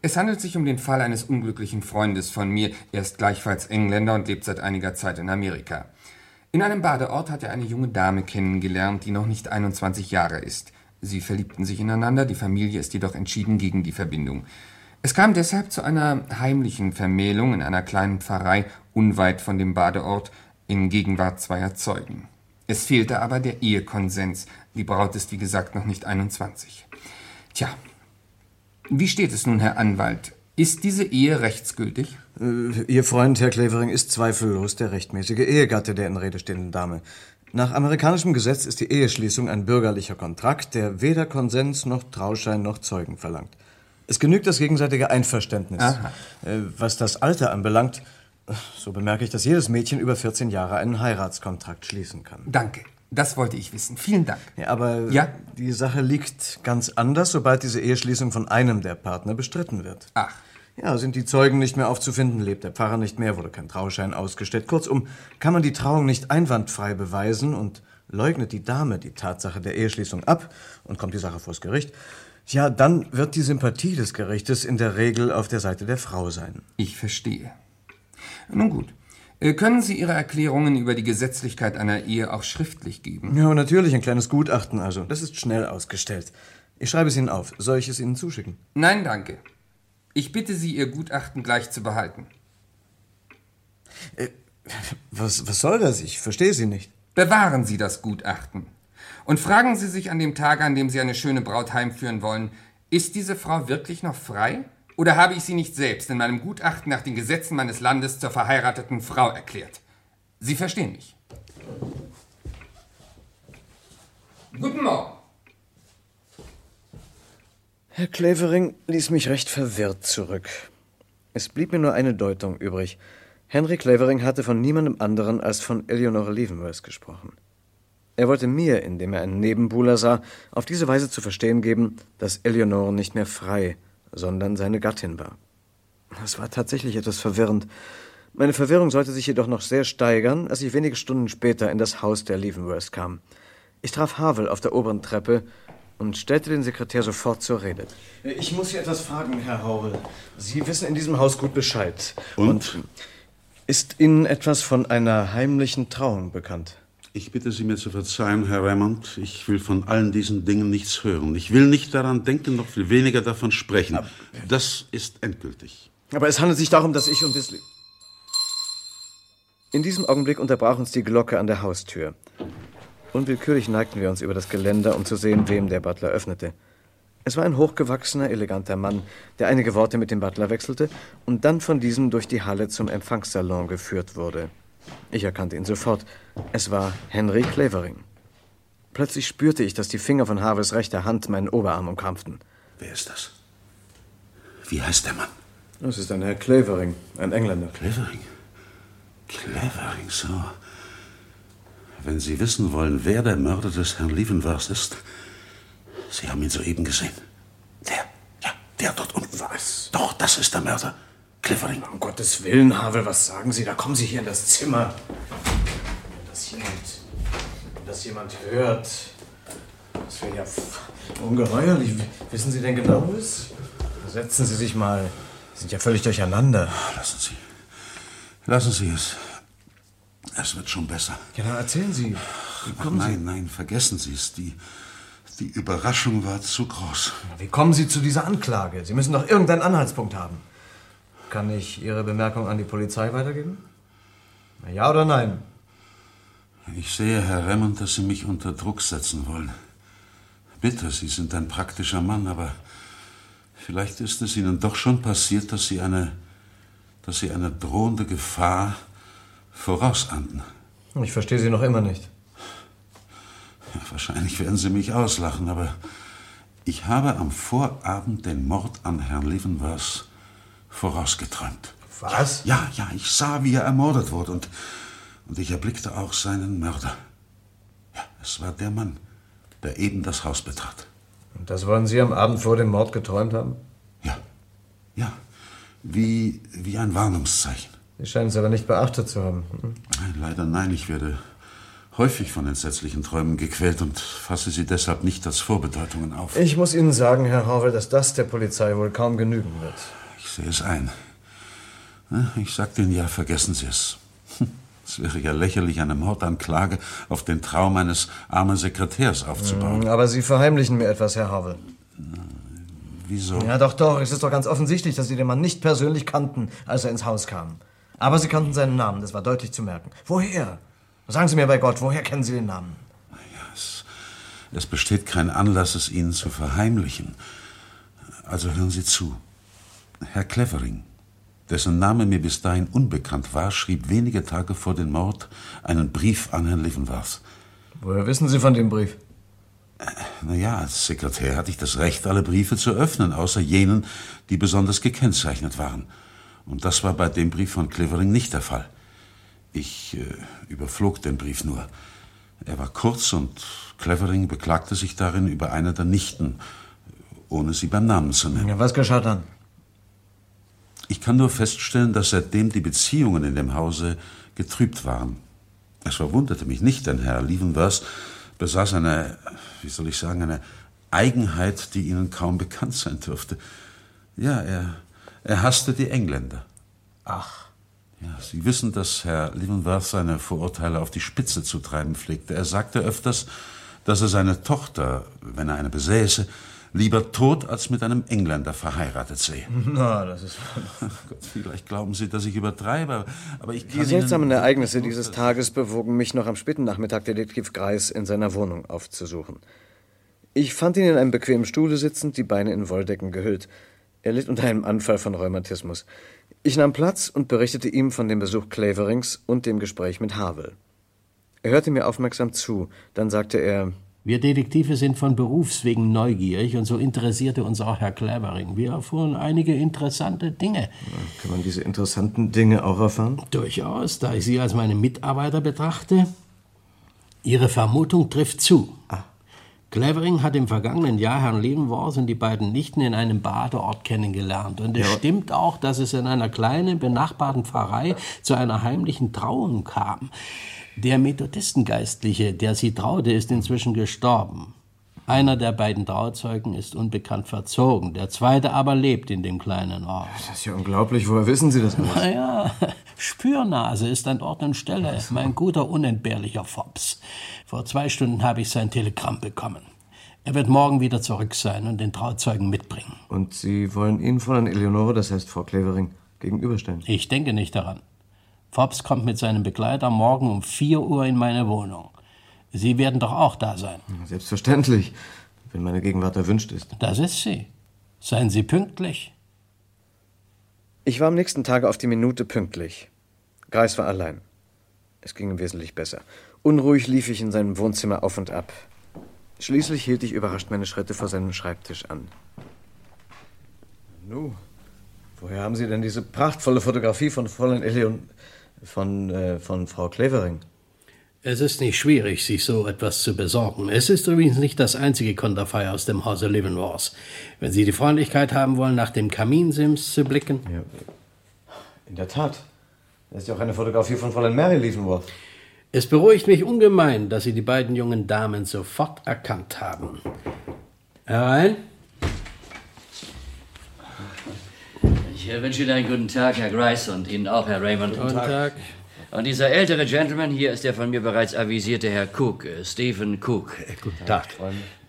Es handelt sich um den Fall eines unglücklichen Freundes von mir. Er ist gleichfalls Engländer und lebt seit einiger Zeit in Amerika. In einem Badeort hat er eine junge Dame kennengelernt, die noch nicht 21 Jahre ist. Sie verliebten sich ineinander, die Familie ist jedoch entschieden gegen die Verbindung. Es kam deshalb zu einer heimlichen Vermählung in einer kleinen Pfarrei unweit von dem Badeort in Gegenwart zweier Zeugen. Es fehlte aber der Ehekonsens, Die Braut ist, wie gesagt, noch nicht 21. Tja, wie steht es nun, Herr Anwalt? Ist diese Ehe rechtsgültig? Äh, Ihr Freund, Herr Clevering, ist zweifellos der rechtmäßige Ehegatte der in Rede stehenden Dame. Nach amerikanischem Gesetz ist die Eheschließung ein bürgerlicher Kontrakt, der weder Konsens noch Trauschein noch Zeugen verlangt. Es genügt das gegenseitige Einverständnis. Aha. Äh, Was das Alter anbelangt, so bemerke ich, dass jedes Mädchen über 14 Jahre einen Heiratskontrakt schließen kann. Danke. Das wollte ich wissen. Vielen Dank. Ja, aber Ja? die Sache liegt ganz anders, sobald diese Eheschließung von einem der Partner bestritten wird. Ach. Ja, sind die Zeugen nicht mehr aufzufinden, lebt der Pfarrer nicht mehr, wurde kein Trauschein ausgestellt. Kurzum, kann man die Trauung nicht einwandfrei beweisen und leugnet die Dame die Tatsache der Eheschließung ab und kommt die Sache vors Gericht, ja, dann wird die Sympathie des Gerichtes in der Regel auf der Seite der Frau sein. Ich verstehe. Nun gut. Äh, Können Sie Ihre Erklärungen über die Gesetzlichkeit einer Ehe auch schriftlich geben? Ja, natürlich, ein kleines Gutachten also. Das ist schnell ausgestellt. Ich schreibe es Ihnen auf. Soll ich es Ihnen zuschicken? Nein, danke. Ich bitte Sie, Ihr Gutachten gleich zu behalten. Was, was soll das? Ich verstehe Sie nicht. Bewahren Sie das Gutachten. Und fragen Sie sich an dem Tage, an dem Sie eine schöne Braut heimführen wollen, ist diese Frau wirklich noch frei? Oder habe ich sie nicht selbst in meinem Gutachten nach den Gesetzen meines Landes zur verheirateten Frau erklärt? Sie verstehen mich. Guten Morgen. Herr Clavering ließ mich recht verwirrt zurück. Es blieb mir nur eine Deutung übrig. Henry Clavering hatte von niemandem anderen als von Eleanor Leavenworth gesprochen. Er wollte mir, indem er einen Nebenbuhler sah, auf diese Weise zu verstehen geben, dass Eleanor nicht mehr frei, sondern seine Gattin war. Es war tatsächlich etwas verwirrend. Meine Verwirrung sollte sich jedoch noch sehr steigern, als ich wenige Stunden später in das Haus der Leavenworths kam. Ich traf Havel auf der oberen Treppe und stellte den Sekretär sofort zur Rede. Ich muss Sie etwas fragen, Herr Havel. Sie wissen in diesem Haus gut Bescheid. Und? ist Ihnen etwas von einer heimlichen Trauung bekannt? Ich bitte Sie mir zu verzeihen, Herr Raymond. Ich will von allen diesen Dingen nichts hören. Ich will nicht daran denken, noch viel weniger davon sprechen. Das ist endgültig. Aber es handelt sich darum, dass ich und Bisley. In diesem Augenblick unterbrach uns die Glocke an der Haustür. Unwillkürlich neigten wir uns über das Geländer, um zu sehen, wem der Butler öffnete. Es war ein hochgewachsener, eleganter Mann, der einige Worte mit dem Butler wechselte und dann von diesem durch die Halle zum Empfangssalon geführt wurde. Ich erkannte ihn sofort. Es war Henry Clavering. Plötzlich spürte ich, dass die Finger von Havels rechter Hand meinen Oberarm umkrampften. Wer ist das? Wie heißt der Mann? Das ist ein Herr Clavering, ein Engländer. Clavering? Clavering, so. Wenn Sie wissen wollen, wer der Mörder des Herrn Leavenworth ist, Sie haben ihn soeben gesehen. Der, ja, der dort unten. Was? Doch, das ist der Mörder. Clavering. Um Gottes Willen, Havel, was sagen Sie? Da kommen Sie hier in das Zimmer. Wenn das jemand, wenn das jemand hört, das wäre ja ungeheuerlich. Wissen Sie denn genau was? Setzen Sie sich mal. Sie sind ja völlig durcheinander. Lassen Sie. Lassen Sie es. Es wird schon besser. Ja, dann erzählen Sie. Wie Ach, kommen nein, Sie? nein, vergessen Sie es. Die, die Überraschung war zu groß. Wie kommen Sie zu dieser Anklage? Sie müssen doch irgendeinen Anhaltspunkt haben. Kann ich Ihre Bemerkung an die Polizei weitergeben? Ja oder nein? Ich sehe, Herr Remmond, dass Sie mich unter Druck setzen wollen. Bitte, Sie sind ein praktischer Mann, aber vielleicht ist es Ihnen doch schon passiert, dass Sie eine, dass Sie eine drohende Gefahr vorausahnden. Ich verstehe Sie noch immer nicht. Ja, wahrscheinlich werden Sie mich auslachen, aber ich habe am Vorabend den Mord an Herrn Leavenworth vorausgeträumt. Was? Ja, ja, ich sah, wie er ermordet wurde und, und ich erblickte auch seinen Mörder. Ja, es war der Mann, der eben das Haus betrat. Und das wollen Sie am Abend vor dem Mord geträumt haben? Ja, wie, wie ein Warnungszeichen. Sie scheinen es aber nicht beachtet zu haben. Hm? Nein, leider nein, ich werde häufig von entsetzlichen Träumen gequält und fasse sie deshalb nicht als Vorbedeutungen auf. Ich muss Ihnen sagen, Herr Howell, dass das der Polizei wohl kaum genügen wird. Ich sehe es ein. Na, Ich sagte Ihnen ja, vergessen Sie es. Hm, Es wäre ja lächerlich, eine Mordanklage auf den Traum eines armen Sekretärs aufzubauen. Hm, Aber Sie verheimlichen mir etwas, Herr Howell. Wieso? Ja, doch, doch. Es ist doch ganz offensichtlich, dass Sie den Mann nicht persönlich kannten, als er ins Haus kam. Aber Sie kannten seinen Namen, das war deutlich zu merken. Woher? Sagen Sie mir bei Gott, woher kennen Sie den Namen? Es besteht kein Anlass, es Ihnen zu verheimlichen. Also hören Sie zu. Herr Clevering, dessen Name mir bis dahin unbekannt war, schrieb wenige Tage vor dem Mord einen Brief an Herrn Leavenworth. Woher wissen Sie von dem Brief? Naja, als Sekretär hatte ich das Recht, alle Briefe zu öffnen, außer jenen, die besonders gekennzeichnet waren. Und das war bei dem Brief von Clevering nicht der Fall. Ich äh, überflog den Brief nur. Er war kurz und Clevering beklagte sich darin über eine der Nichten, ohne sie beim Namen zu nennen. Ja, was geschah dann? Ich kann nur feststellen, dass seitdem die Beziehungen in dem Hause getrübt waren. Es verwunderte mich nicht, denn Herr Leavenworth besaß eine, wie soll ich sagen, eine Eigenheit, die Ihnen kaum bekannt sein dürfte. Ja, er, er hasste die Engländer. Ach. Ja, Sie wissen, dass Herr Leavenworth seine Vorurteile auf die Spitze zu treiben pflegte. Er sagte öfters, dass er seine Tochter, wenn er eine besäße, lieber tot als mit einem Engländer verheiratet sehe. Na, das ist. Gott, vielleicht glauben Sie, dass ich übertreibe, aber ich Die seltsamen Ihnen Ereignisse dieses Tages bewogen mich noch am späten Nachmittag Detektiv Greis in seiner Wohnung aufzusuchen. Ich fand ihn in einem bequemen Stuhle sitzend, die Beine in Wolldecken gehüllt. Er litt unter einem Anfall von Rheumatismus. Ich nahm Platz und berichtete ihm von dem Besuch Claverings und dem Gespräch mit Havel. Er hörte mir aufmerksam zu, dann sagte er, Wir Detektive sind von Berufswegen neugierig und so interessierte uns auch Herr Clevering. Wir erfuhren einige interessante Dinge. Kann man diese interessanten Dinge auch erfahren? Durchaus, da ich Sie als meine Mitarbeiter betrachte. Ihre Vermutung trifft zu. Clevering hat im vergangenen Jahr Herrn Leavenworth und die beiden Nichten in einem Badeort kennengelernt. Und es Ja. stimmt auch, dass es in einer kleinen benachbarten Pfarrei zu einer heimlichen Trauung kam. Der Methodistengeistliche, der sie traute, ist inzwischen gestorben. Einer der beiden Trauzeugen ist unbekannt verzogen, der zweite aber lebt in dem kleinen Ort. Das ist ja unglaublich, woher wissen Sie das alles? Naja, Spürnase ist an Ort und Stelle. Mein guter, unentbehrlicher Fops. Vor zwei Stunden habe ich sein Telegramm bekommen. Er wird morgen wieder zurück sein und den Trauzeugen mitbringen. Und Sie wollen ihn Fräulein Eleonore, das heißt Frau Clevering, gegenüberstellen? Ich denke nicht daran. Fops kommt mit seinem Begleiter morgen um 4 Uhr in meine Wohnung. Sie werden doch auch da sein. Selbstverständlich, wenn meine Gegenwart erwünscht ist. Das ist sie. Seien Sie pünktlich. Ich war am nächsten Tage auf die Minute pünktlich. Greis war allein. Es ging ihm wesentlich besser. Unruhig lief ich in seinem Wohnzimmer auf und ab. Schließlich hielt ich überrascht meine Schritte vor seinem Schreibtisch an. Nu, woher haben Sie denn diese prachtvolle Fotografie von Fräulein Eleon... von, äh, von Frau Clevering? Es ist nicht schwierig, sich so etwas zu besorgen. Es ist übrigens nicht das einzige Konterfei aus dem Hause Leavenworth. Wenn Sie die Freundlichkeit haben wollen, nach dem Kaminsims zu blicken. Ja. In der Tat. Das ist ja auch eine Fotografie von Fräulein Mary Leavenworth. Es beruhigt mich ungemein, dass Sie die beiden jungen Damen sofort erkannt haben. Herein. Ich wünsche Ihnen einen guten Tag, Herr Grice, und Ihnen auch, Herr Raymond. Guten Tag. Und dieser ältere Gentleman hier ist der von mir bereits avisierte Herr Cook, äh, Stephen Cook. Guten Tag,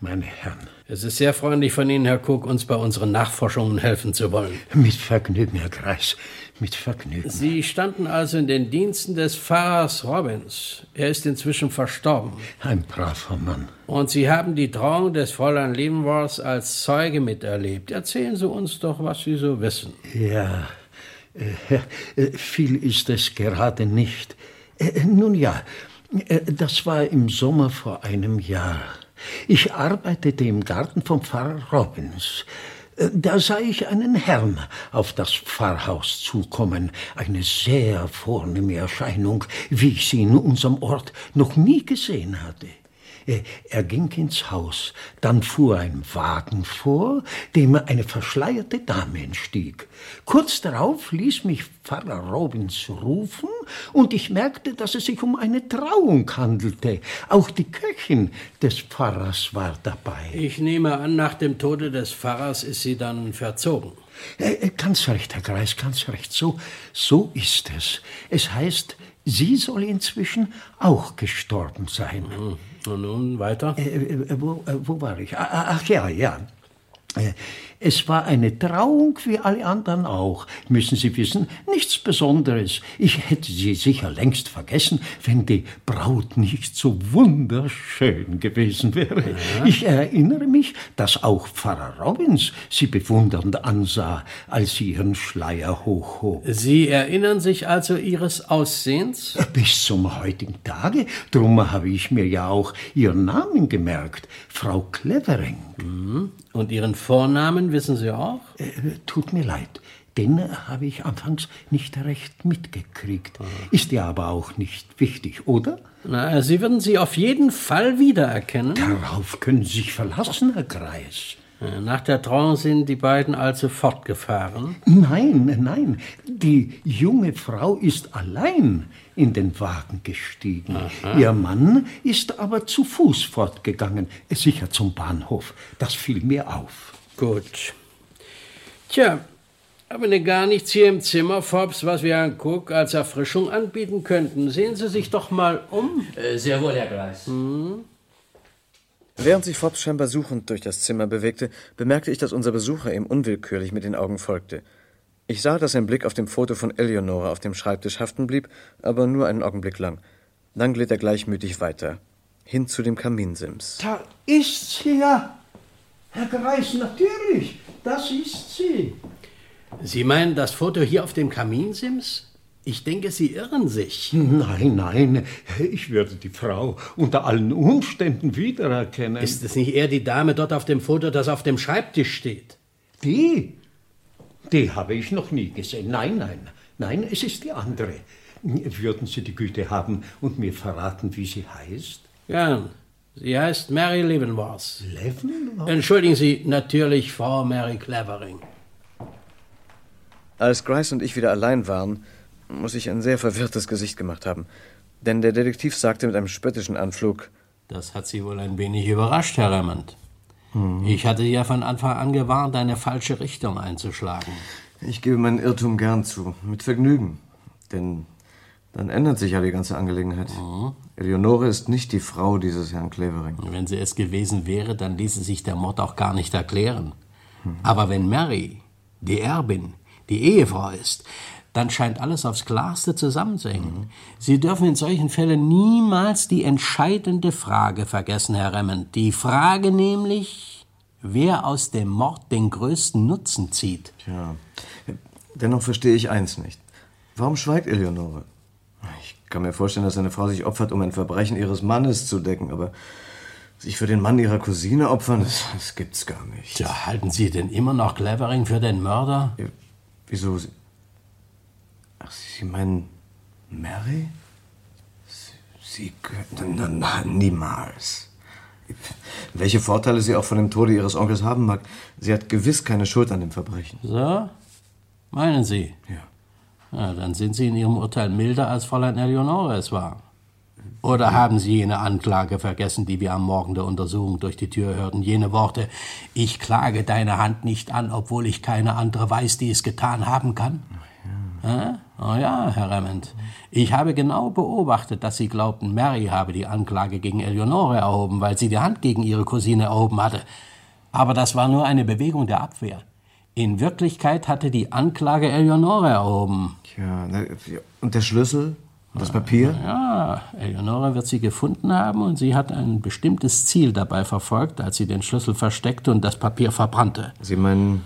meine Herren. Es ist sehr freundlich von Ihnen, Herr Cook, uns bei unseren Nachforschungen helfen zu wollen. Mit Vergnügen, Herr Kreis. Mit Vergnügen. Sie standen also in den Diensten des Pfarrers Robbins. Er ist inzwischen verstorben. Ein braver Mann. Und Sie haben die Trauung des Fräulein Leavenworth als Zeuge miterlebt. Erzählen Sie uns doch, was Sie so wissen. Ja, äh, äh, viel ist es gerade nicht. Äh, nun ja, äh, das war im Sommer vor einem Jahr. Ich arbeitete im Garten vom Pfarrer Robbins. Äh, Da sah ich einen Herrn auf das Pfarrhaus zukommen. Eine sehr vornehme Erscheinung, wie ich sie in unserem Ort noch nie gesehen hatte. Er ging ins Haus, dann fuhr ein Wagen vor, dem eine verschleierte Dame entstieg. Kurz darauf ließ mich Pfarrer Robbins rufen, und ich merkte, dass es sich um eine Trauung handelte. Auch die Köchin des Pfarrers war dabei. Ich nehme an, nach dem Tode des Pfarrers ist sie dann verzogen. Äh, äh, Ganz recht, Herr Greis, ganz recht. So, so ist es. Es heißt, sie soll inzwischen auch gestorben sein. Und nun weiter? Äh, äh, wo, äh, wo war ich? Ah, ah, Ach ja, ja. Es war eine Trauung wie alle anderen auch, müssen Sie wissen, nichts Besonderes. Ich hätte sie sicher längst vergessen, wenn die Braut nicht so wunderschön gewesen wäre. Ja. Ich erinnere mich, dass auch Pfarrer Robbins sie bewundernd ansah, als sie ihren Schleier hochhob. Sie erinnern sich also Ihres Aussehens? Bis zum heutigen Tage. Drum habe ich mir ja auch Ihren Namen gemerkt, Frau Clevering. Mhm. Und Ihren Vornamen wissen Sie auch? Äh, tut mir leid. Den habe ich anfangs nicht recht mitgekriegt. Ah. Ist ja aber auch nicht wichtig, oder? Na, Sie würden sie auf jeden Fall wiedererkennen. Darauf können Sie sich verlassen, Herr Greis. Nach der Trauung sind die beiden also fortgefahren? Nein, nein. Die junge Frau ist allein in den Wagen gestiegen. Aha. Ihr Mann ist aber zu Fuß fortgegangen, sicher zum Bahnhof. Das fiel mir auf. Gut. Tja, haben wir gar nichts hier im Zimmer, Forbes, was wir Herrn Cook als Erfrischung anbieten könnten? Sehen Sie sich doch mal um. Äh, sehr wohl, Herr Gleis. Hm? Während sich Forbes scheinbar suchend durch das Zimmer bewegte, bemerkte ich, dass unser Besucher ihm unwillkürlich mit den Augen folgte. Ich sah, dass sein Blick auf dem Foto von Eleonora auf dem Schreibtisch haften blieb, aber nur einen Augenblick lang. Dann glitt er gleichmütig weiter, hin zu dem Kaminsims. Da ist sie ja! Herr Greis, natürlich, das ist sie. Sie meinen das Foto hier auf dem Kaminsims? Ich denke, Sie irren sich. Nein, nein, ich würde die Frau unter allen Umständen wiedererkennen. Ist es nicht eher die Dame dort auf dem Foto, das auf dem Schreibtisch steht? Die? Die habe ich noch nie gesehen. Nein, nein, nein, es ist die andere. Würden Sie die Güte haben und mir verraten, wie sie heißt? Gern. Sie heißt Mary Leavenworth. Leavenworth? Entschuldigen Sie, natürlich Frau Mary Clevering. Als Grice und ich wieder allein waren, muss ich ein sehr verwirrtes Gesicht gemacht haben. Denn der Detektiv sagte mit einem spöttischen Anflug: Das hat Sie wohl ein wenig überrascht, Herr Raymond. Hm. Ich hatte ja von Anfang an gewarnt, eine falsche Richtung einzuschlagen. Ich gebe meinen Irrtum gern zu, mit Vergnügen. Denn dann ändert sich ja die ganze Angelegenheit. Mhm. Eleonore ist nicht die Frau dieses Herrn Clevering. Wenn sie es gewesen wäre, dann ließe sich der Mord auch gar nicht erklären. Mhm. Aber wenn Mary, die Erbin, die Ehefrau ist, dann scheint alles aufs Klarste zusammenzuhängen. Mhm. Sie dürfen in solchen Fällen niemals die entscheidende Frage vergessen, Herr Remmen. Die Frage nämlich, wer aus dem Mord den größten Nutzen zieht. Tja, dennoch verstehe ich eins nicht. Warum schweigt Eleonore? Ich kann mir vorstellen, dass eine Frau sich opfert, um ein Verbrechen ihres Mannes zu decken, aber sich für den Mann ihrer Cousine opfern, das, das gibt's gar nicht. Tja, halten Sie denn immer noch Clevering für den Mörder? Ja, wieso? Ach, Sie meinen Mary? Sie könnten. Na, na, niemals. Welche Vorteile sie auch von dem Tode ihres Onkels haben mag, sie hat gewiss keine Schuld an dem Verbrechen. So? Meinen Sie? Ja. Na, dann sind Sie in Ihrem Urteil milder, als Fräulein Eleonore es war. Oder haben Sie jene Anklage vergessen, die wir am Morgen der Untersuchung durch die Tür hörten? Jene Worte, ich klage deine Hand nicht an, obwohl ich keine andere weiß, die es getan haben kann? Ja. Oh ja, Herr Remmend. Ich habe genau beobachtet, dass Sie glaubten, Mary habe die Anklage gegen Eleonore erhoben, weil sie die Hand gegen ihre Cousine erhoben hatte. Aber das war nur eine Bewegung der Abwehr. In Wirklichkeit hatte die Anklage Eleonore erhoben. Tja, und der Schlüssel? Das Papier? Ja, Eleonore wird sie gefunden haben und sie hat ein bestimmtes Ziel dabei verfolgt, als sie den Schlüssel versteckte und das Papier verbrannte. Sie meinen,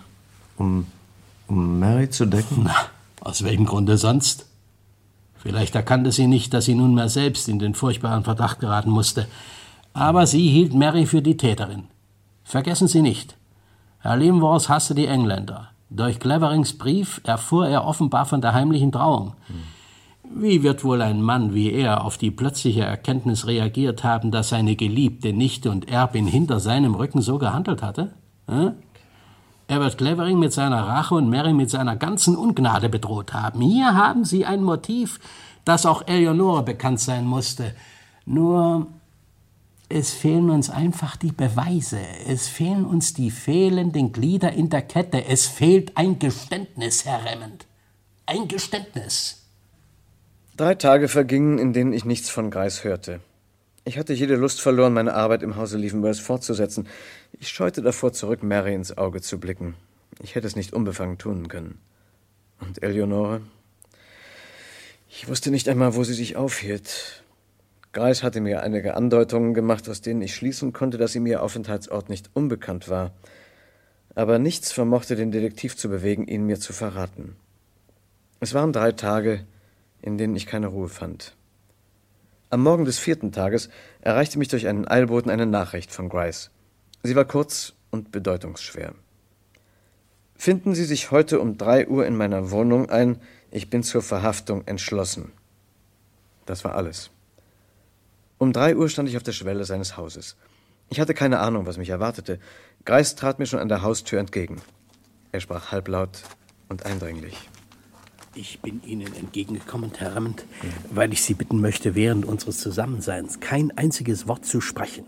um, um Mary zu decken? Na, aus welchem Grunde sonst? Vielleicht erkannte sie nicht, dass sie nunmehr selbst in den furchtbaren Verdacht geraten musste. Aber sie hielt Mary für die Täterin. Vergessen Sie nicht, Herr Leavenworth hasste die Engländer. Durch Cleverings Brief erfuhr er offenbar von der heimlichen Trauung. Wie wird wohl ein Mann wie er auf die plötzliche Erkenntnis reagiert haben, dass seine geliebte Nichte und Erbin hinter seinem Rücken so gehandelt hatte? Er wird Clevering mit seiner Rache und Mary mit seiner ganzen Ungnade bedroht haben. Hier haben Sie ein Motiv, das auch Eleonore bekannt sein musste. Nur es fehlen uns einfach die Beweise. Es fehlen uns die fehlenden Glieder in der Kette. Es fehlt ein Geständnis, Herr Remmend. Ein Geständnis. Drei Tage vergingen, in denen ich nichts von Greis hörte. Ich hatte jede Lust verloren, meine Arbeit im Hause Leavenworth fortzusetzen. Ich scheute davor zurück, Mary ins Auge zu blicken. Ich hätte es nicht unbefangen tun können. Und Eleonore? Ich wusste nicht einmal, wo sie sich aufhielt. Greis hatte mir einige Andeutungen gemacht, aus denen ich schließen konnte, dass ihm ihr Aufenthaltsort nicht unbekannt war. Aber nichts vermochte den Detektiv zu bewegen, ihn mir zu verraten. Es waren drei Tage, in denen ich keine Ruhe fand. Am Morgen des vierten Tages erreichte mich durch einen Eilboten eine Nachricht von Grice. Sie war kurz und bedeutungsschwer. Finden Sie sich heute um drei Uhr in meiner Wohnung ein. Ich bin zur Verhaftung entschlossen. Das war alles. Um drei Uhr stand ich auf der Schwelle seines Hauses. Ich hatte keine Ahnung, was mich erwartete. Greis trat mir schon an der Haustür entgegen. Er sprach halblaut und eindringlich. Ich bin Ihnen entgegengekommen, Herr Rammond, weil ich Sie bitten möchte, während unseres Zusammenseins kein einziges Wort zu sprechen.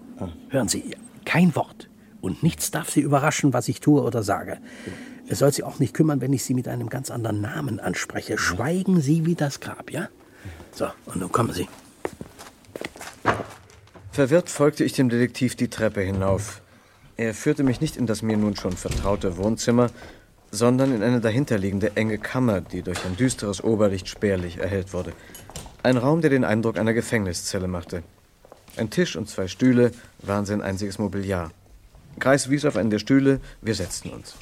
Hören Sie, kein Wort. Und nichts darf Sie überraschen, was ich tue oder sage. Es soll Sie auch nicht kümmern, wenn ich Sie mit einem ganz anderen Namen anspreche. Schweigen Sie wie das Grab, ja? So, und nun kommen Sie. Verwirrt folgte ich dem Detektiv die Treppe hinauf. Er führte mich nicht in das mir nun schon vertraute Wohnzimmer, sondern in eine dahinterliegende enge Kammer, die durch ein düsteres Oberlicht spärlich erhellt wurde. Ein Raum, der den Eindruck einer Gefängniszelle machte. Ein Tisch und zwei Stühle waren sein einziges Mobiliar. Greis wies auf einen der Stühle, wir setzten uns.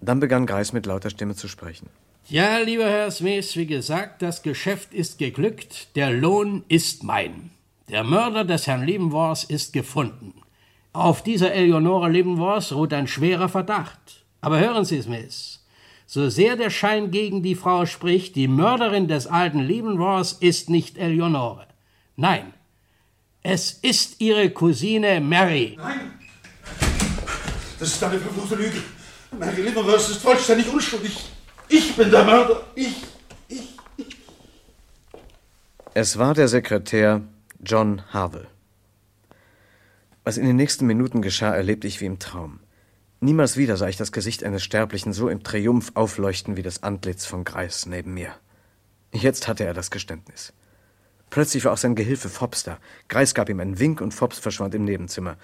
Dann begann Greis mit lauter Stimme zu sprechen. Ja, lieber Herr Smith, wie gesagt, das Geschäft ist geglückt, der Lohn ist mein. Der Mörder des Herrn Leavenworth ist gefunden. Auf dieser Eleonore Leavenworth ruht ein schwerer Verdacht. Aber hören Sie, Smith, so sehr der Schein gegen die Frau spricht, die Mörderin des alten Leavenworth ist nicht Eleonore. Nein, es ist ihre Cousine Mary. Nein! Das ist eine verfluchte Lüge. Mary Liverworth ist vollständig unschuldig. Ich bin der Mörder. Ich. Es war der Sekretär John Harville. Was in den nächsten Minuten geschah, erlebte ich wie im Traum. Niemals wieder sah ich das Gesicht eines Sterblichen so im Triumph aufleuchten wie das Antlitz von Greis neben mir. Jetzt hatte er das Geständnis. Plötzlich war auch sein Gehilfe Fobbs da. Greis gab ihm einen Wink und Fobbs verschwand im Nebenzimmer.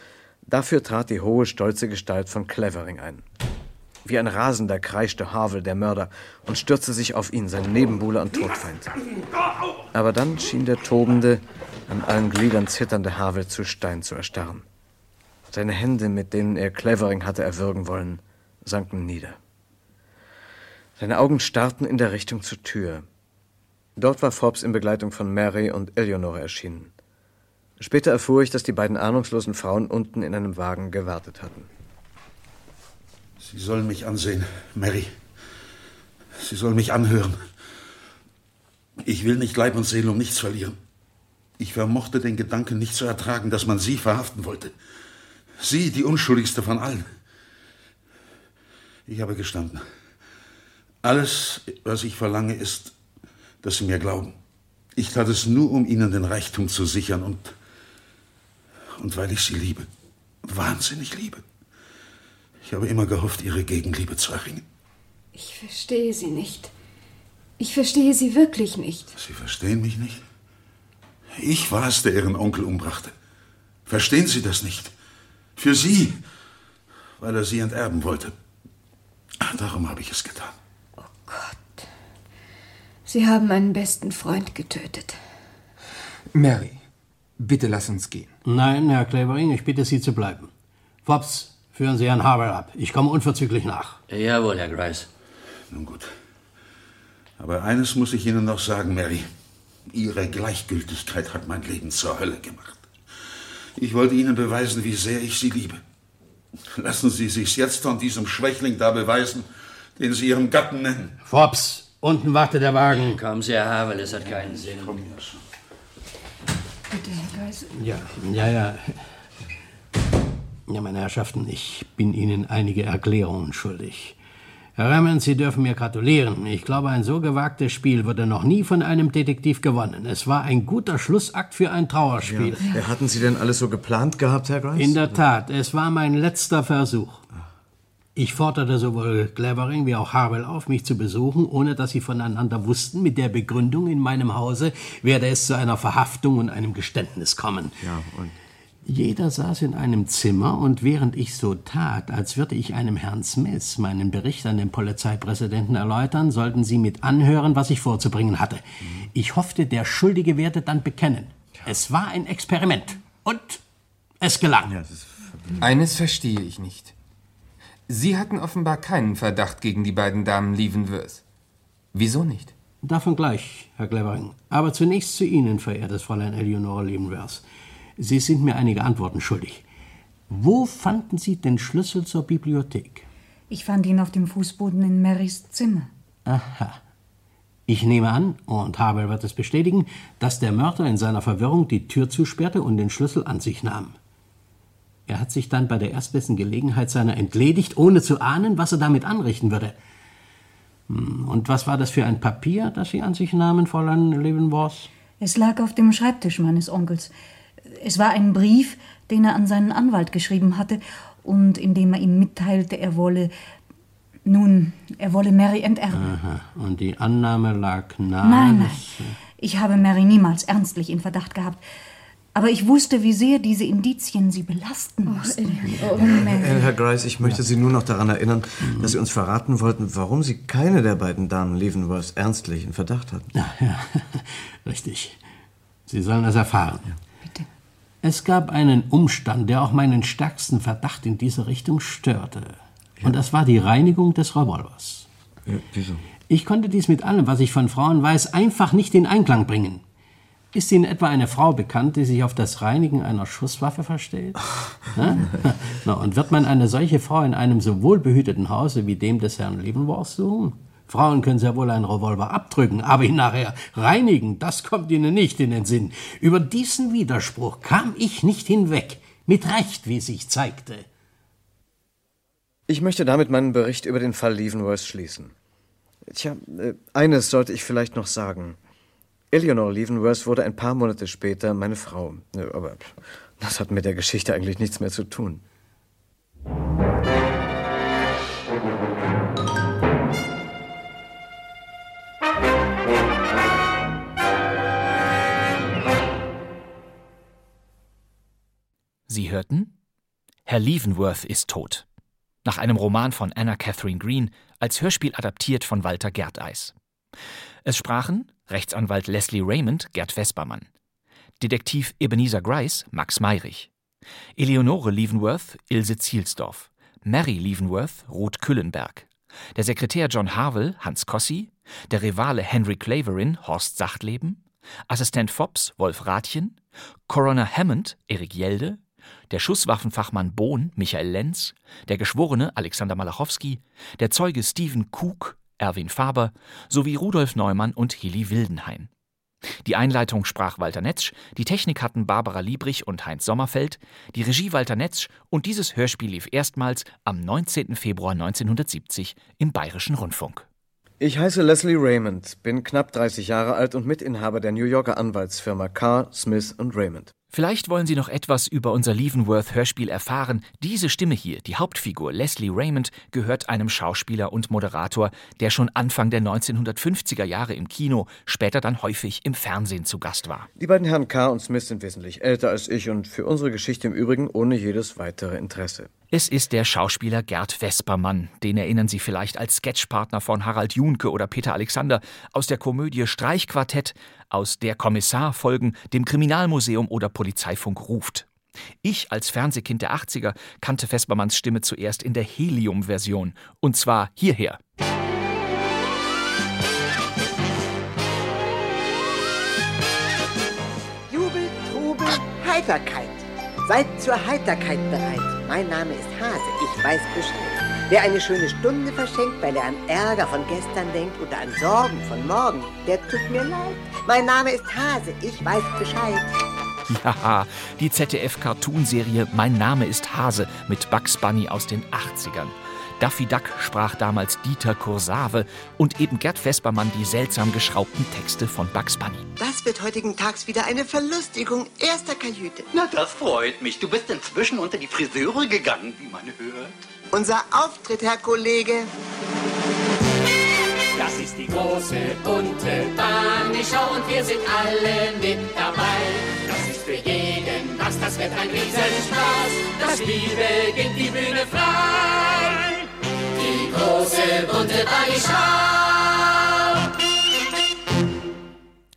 Dafür trat die hohe, stolze Gestalt von Clevering ein. Wie ein Rasender kreischte Harville, der Mörder, und stürzte sich auf ihn, seinen Nebenbuhler und Todfeind. Aber dann schien der tobende, an allen Gliedern zitternde Harville zu Stein zu erstarren. Seine Hände, mit denen er Clevering hatte erwürgen wollen, sanken nieder. Seine Augen starrten in der Richtung zur Tür. Dort war Forbes in Begleitung von Mary und Eleonore erschienen. Später erfuhr ich, dass die beiden ahnungslosen Frauen unten in einem Wagen gewartet hatten. Sie sollen mich ansehen, Mary. Sie sollen mich anhören. Ich will nicht Leib und Seele um nichts verlieren. Ich vermochte den Gedanken nicht zu ertragen, dass man Sie verhaften wollte. Sie, die unschuldigste von allen. Ich habe gestanden. Alles, was ich verlange, ist, dass Sie mir glauben. Ich tat es nur, um Ihnen den Reichtum zu sichern und, und weil ich Sie liebe. Wahnsinnig liebe. Ich habe immer gehofft, Ihre Gegenliebe zu erringen. Ich verstehe Sie nicht. Ich verstehe Sie wirklich nicht. Sie verstehen mich nicht? Ich war es, der Ihren Onkel umbrachte. Verstehen Sie das nicht? Für Sie, weil er Sie enterben wollte. Darum habe ich es getan. Sie haben meinen besten Freund getötet. Mary, bitte lass uns gehen. Nein, Herr Clevering, ich bitte Sie zu bleiben. Fobbs, führen Sie Herrn Harville ab. Ich komme unverzüglich nach. Jawohl, Herr Grice. Nun gut. Aber eines muss ich Ihnen noch sagen, Mary. Ihre Gleichgültigkeit hat mein Leben zur Hölle gemacht. Ich wollte Ihnen beweisen, wie sehr ich Sie liebe. Lassen Sie sich's jetzt von diesem Schwächling da beweisen, den Sie Ihren Gatten nennen. Fobbs, unten wartet der Wagen. Kommen Sie, Herr Havel, es hat keinen Sinn. Bitte, Herr Geis. Ja, ja, ja. Ja, meine Herrschaften, ich bin Ihnen einige Erklärungen schuldig. Herr Rammond, Sie dürfen mir gratulieren. Ich glaube, ein so gewagtes Spiel wurde noch nie von einem Detektiv gewonnen. Es war ein guter Schlussakt für ein Trauerspiel. Ja. Hatten Sie denn alles so geplant gehabt, Herr Grice? In der Tat, es war mein letzter Versuch. Ich forderte sowohl Clevering wie auch Harwell auf, mich zu besuchen, ohne dass sie voneinander wussten, mit der Begründung, in meinem Hause werde es zu einer Verhaftung und einem Geständnis kommen. Ja, und jeder saß in einem Zimmer, und während ich so tat, als würde ich einem Herrn Smith meinen Bericht an den Polizeipräsidenten erläutern, sollten sie mit anhören, was ich vorzubringen hatte. Ich hoffte, der Schuldige werde dann bekennen. Es war ein Experiment. Und es gelang. Eines verstehe ich nicht. Sie hatten offenbar keinen Verdacht gegen die beiden Damen Leavenworth. Wieso nicht? Davon gleich, Herr Clevering. Aber zunächst zu Ihnen, verehrtes Fräulein Eleonora Leavenworth. Sie sind mir einige Antworten schuldig. Wo fanden Sie den Schlüssel zur Bibliothek? Ich fand ihn auf dem Fußboden in Marys Zimmer. Aha. Ich nehme an, und Havel wird es bestätigen, dass der Mörder in seiner Verwirrung die Tür zusperrte und den Schlüssel an sich nahm. Er hat sich dann bei der erstbesten Gelegenheit seiner entledigt, ohne zu ahnen, was er damit anrichten würde. Hm, Und was war das für ein Papier, das Sie an sich nahmen, Fräulein Leavenworth? Es lag auf dem Schreibtisch meines Onkels. Es war ein Brief, den er an seinen Anwalt geschrieben hatte und in dem er ihm mitteilte, er wolle. Nun, er wolle Mary enterben. Aha. Und die Annahme lag nahe. Nein, nein. Ich habe Mary niemals ernstlich in Verdacht gehabt. Aber ich wusste, wie sehr diese Indizien sie belasten mussten. Oh, Mary. Äh, Herr Grice, ich möchte Sie nur noch daran erinnern, dass Sie uns verraten wollten, warum Sie keine der beiden Damen Leavenworth ernstlich in Verdacht hatten. Ja, ja, richtig. Sie sollen es erfahren. Bitte. Es gab einen Umstand, der auch meinen stärksten Verdacht in diese Richtung störte. Und das war die Reinigung des Revolvers. Ja, wieso? Ich konnte dies mit allem, was ich von Frauen weiß, einfach nicht in Einklang bringen. Ist Ihnen etwa eine Frau bekannt, die sich auf das Reinigen einer Schusswaffe versteht? Na? Na, und wird man eine solche Frau in einem so wohlbehüteten Hause wie dem des Herrn Leavenworth suchen? Frauen können sehr wohl einen Revolver abdrücken, aber ihn nachher reinigen, das kommt ihnen nicht in den Sinn. Über diesen Widerspruch kam ich nicht hinweg. Mit Recht, wie sich zeigte. Ich möchte damit meinen Bericht über den Fall Leavenworth schließen. Tja, äh, eines sollte ich vielleicht noch sagen. Eleanor Leavenworth wurde ein paar Monate später meine Frau. Äh, Aber das hat mit der Geschichte eigentlich nichts mehr zu tun. Sie hörten Herr Leavenworth ist tot. Nach einem Roman von Anna Catherine Green, als Hörspiel adaptiert von Walter Gerteis. Es sprachen Rechtsanwalt Leslie Raymond, Gerd Vespermann, Detektiv Ebenezer Grice, Max Meyrich, Eleonore Leavenworth, Ilse Zielsdorf, Mary Leavenworth, Ruth Küllenberg, der Sekretär John Harvell, Hans Kossi, der Rivale Henry Claverin, Horst Sachtleben, Assistent Fobbs, Wolf Rathjen, Coroner Hammond, Erik Jelde, der Schusswaffenfachmann Bohn, Michael Lenz, der Geschworene Alexander Malachowski, der Zeuge Stephen Cook, Erwin Faber sowie Rudolf Neumann und Hilly Wildenhain. Die Einleitung sprach Walter Netzsch, die Technik hatten Barbara Liebrich und Heinz Sommerfeld, die Regie Walter Netzsch und dieses Hörspiel lief erstmals am 19. Februar 1970 im Bayerischen Rundfunk. Ich heiße Leslie Raymond, bin knapp 30 Jahre alt und Mitinhaber der New Yorker Anwaltsfirma Carr, Smith Raymond. Vielleicht wollen Sie noch etwas über unser Leavenworth-Hörspiel erfahren. Diese Stimme hier, die Hauptfigur Leslie Raymond, gehört einem Schauspieler und Moderator, der schon Anfang der 1950er Jahre im Kino, später dann häufig im Fernsehen zu Gast war. Die beiden Herren Carr und Smith sind wesentlich älter als ich und für unsere Geschichte im Übrigen ohne jedes weitere Interesse. Es ist der Schauspieler Gerd Vespermann. Den erinnern Sie vielleicht als Sketchpartner von Harald Junke oder Peter Alexander aus der Komödie Streichquartett, aus Der Kommissar folgen, dem Kriminalmuseum oder Polizeifunk ruft. Ich als Fernsehkind der 80er kannte Vespermanns Stimme zuerst in der Helium-Version. Und zwar hierher. Jubel, Trubel, Heiterkeit. Seid zur Heiterkeit bereit. Mein Name ist Hase, ich weiß Bescheid. Wer eine schöne Stunde verschenkt, weil er an Ärger von gestern denkt oder an Sorgen von morgen, der tut mir leid. Mein Name ist Hase, ich weiß Bescheid. Ja, die ZDF-Cartoonserie Mein Name ist Hase mit Bugs Bunny aus den 80ern. Daffy Duck sprach damals Dieter Kursave und eben Gerd Vespermann die seltsam geschraubten Texte von Bugs Bunny. Das wird heutigen Tags wieder eine Verlustigung erster Kajüte. Na, das freut mich. Du bist inzwischen unter die Friseure gegangen, wie man hört. Unser Auftritt, Herr Kollege. Das ist die große bunte Bahnischau und wir sind alle mit dabei. Das ist für jeden was, das wird ein Riesenspaß. Das Spiel beginnt die Bühne frei. Große bunte.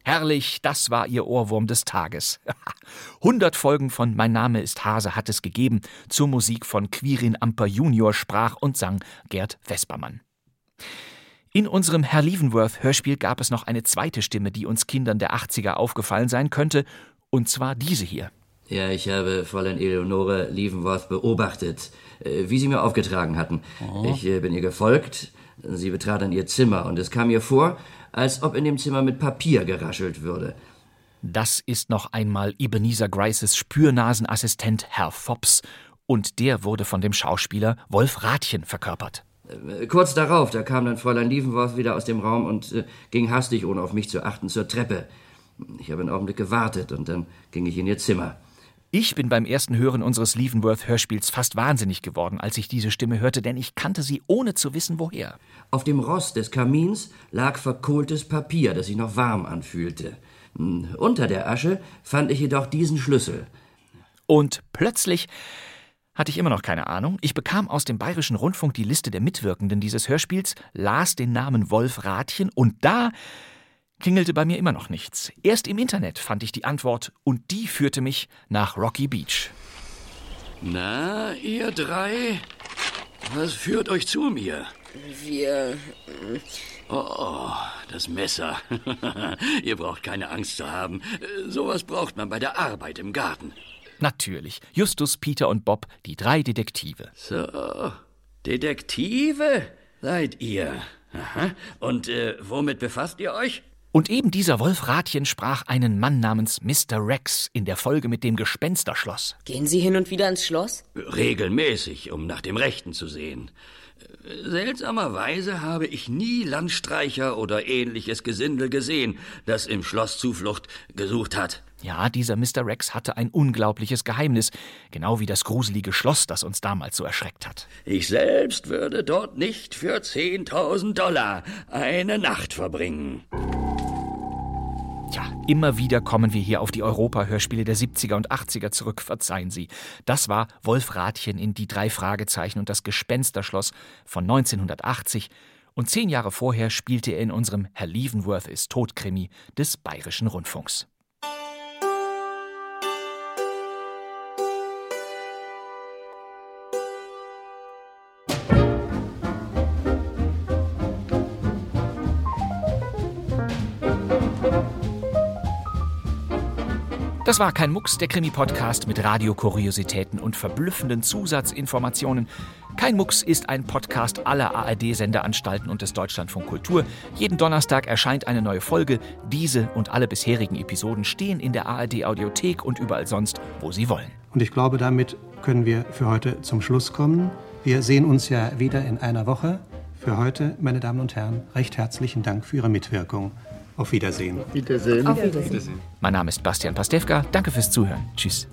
Herrlich, das war ihr Ohrwurm des Tages. 100 Folgen von Mein Name ist Hase hat es gegeben. Zur Musik von Quirin Amper Junior sprach und sang Gerd Vespermann. In unserem Herr Leavenworth Hörspiel gab es noch eine zweite Stimme, die uns Kindern der 80er aufgefallen sein könnte, und zwar diese hier. Ja, ich habe Fräulein Eleonore Leavenworth beobachtet, äh, wie Sie mir aufgetragen hatten. Oh. Ich äh, bin ihr gefolgt. Sie betrat dann ihr Zimmer und es kam mir vor, als ob in dem Zimmer mit Papier geraschelt würde. Das ist noch einmal Ebenezer Grices Spürnasenassistent Herr Fops, und der wurde von dem Schauspieler Wolf Rathjen verkörpert. Äh, Kurz darauf, da kam dann Fräulein Leavenworth wieder aus dem Raum und äh, ging hastig, ohne auf mich zu achten, zur Treppe. Ich habe einen Augenblick gewartet und dann ging ich in ihr Zimmer. Ich bin beim ersten Hören unseres Leavenworth-Hörspiels fast wahnsinnig geworden, als ich diese Stimme hörte, denn ich kannte sie ohne zu wissen, woher. Auf dem Rost des Kamins lag verkohltes Papier, das sich noch warm anfühlte. Hm, Unter der Asche fand ich jedoch diesen Schlüssel. Und plötzlich hatte ich immer noch keine Ahnung. Ich bekam aus dem Bayerischen Rundfunk die Liste der Mitwirkenden dieses Hörspiels, las den Namen Wolf Rathjen und da klingelte bei mir immer noch nichts. Erst im Internet fand ich die Antwort und die führte mich nach Rocky Beach. Na, ihr drei? Was führt euch zu mir? Wir. Oh, das Messer. ihr braucht keine Angst zu haben. Sowas braucht man bei der Arbeit im Garten. Natürlich, Justus, Peter und Bob, die drei Detektive. So, Detektive seid ihr. Aha. Und äh, womit befasst ihr euch? Und eben dieser Wolf Rathjen sprach einen Mann namens Mr. Rex in der Folge mit dem Gespensterschloss. Gehen Sie hin und wieder ins Schloss? Regelmäßig, um nach dem Rechten zu sehen. Seltsamerweise habe ich nie Landstreicher oder ähnliches Gesindel gesehen, das im Schloss Zuflucht gesucht hat. Ja, dieser Mr. Rex hatte ein unglaubliches Geheimnis, genau wie das gruselige Schloss, das uns damals so erschreckt hat. Ich selbst würde dort nicht für 10.000 Dollar eine Nacht verbringen. Immer wieder kommen wir hier auf die Europa-Hörspiele der 70er und 80er zurück, verzeihen Sie. Das war Wolf Rathjen in Die drei Fragezeichen und das Gespensterschloss von 1980 und zehn Jahre vorher spielte er in unserem Herr Leavenworth ist Todkrimi des Bayerischen Rundfunks. Das war kein Mucks, der Krimi-Podcast mit Radiokuriositäten und verblüffenden Zusatzinformationen. Kein Mucks ist ein Podcast aller ARD-Sendeanstalten und des Deutschlandfunk Kultur. Jeden Donnerstag erscheint eine neue Folge. Diese und alle bisherigen Episoden stehen in der ARD-Audiothek und überall sonst, wo Sie wollen. Und ich glaube, damit können wir für heute zum Schluss kommen. Wir sehen uns ja wieder in einer Woche. Für heute, meine Damen und Herren, recht herzlichen Dank für Ihre Mitwirkung. Auf Wiedersehen. Wiedersehen. Auf Wiedersehen. Mein Name ist Bastian Pastewka. Danke fürs Zuhören. Tschüss.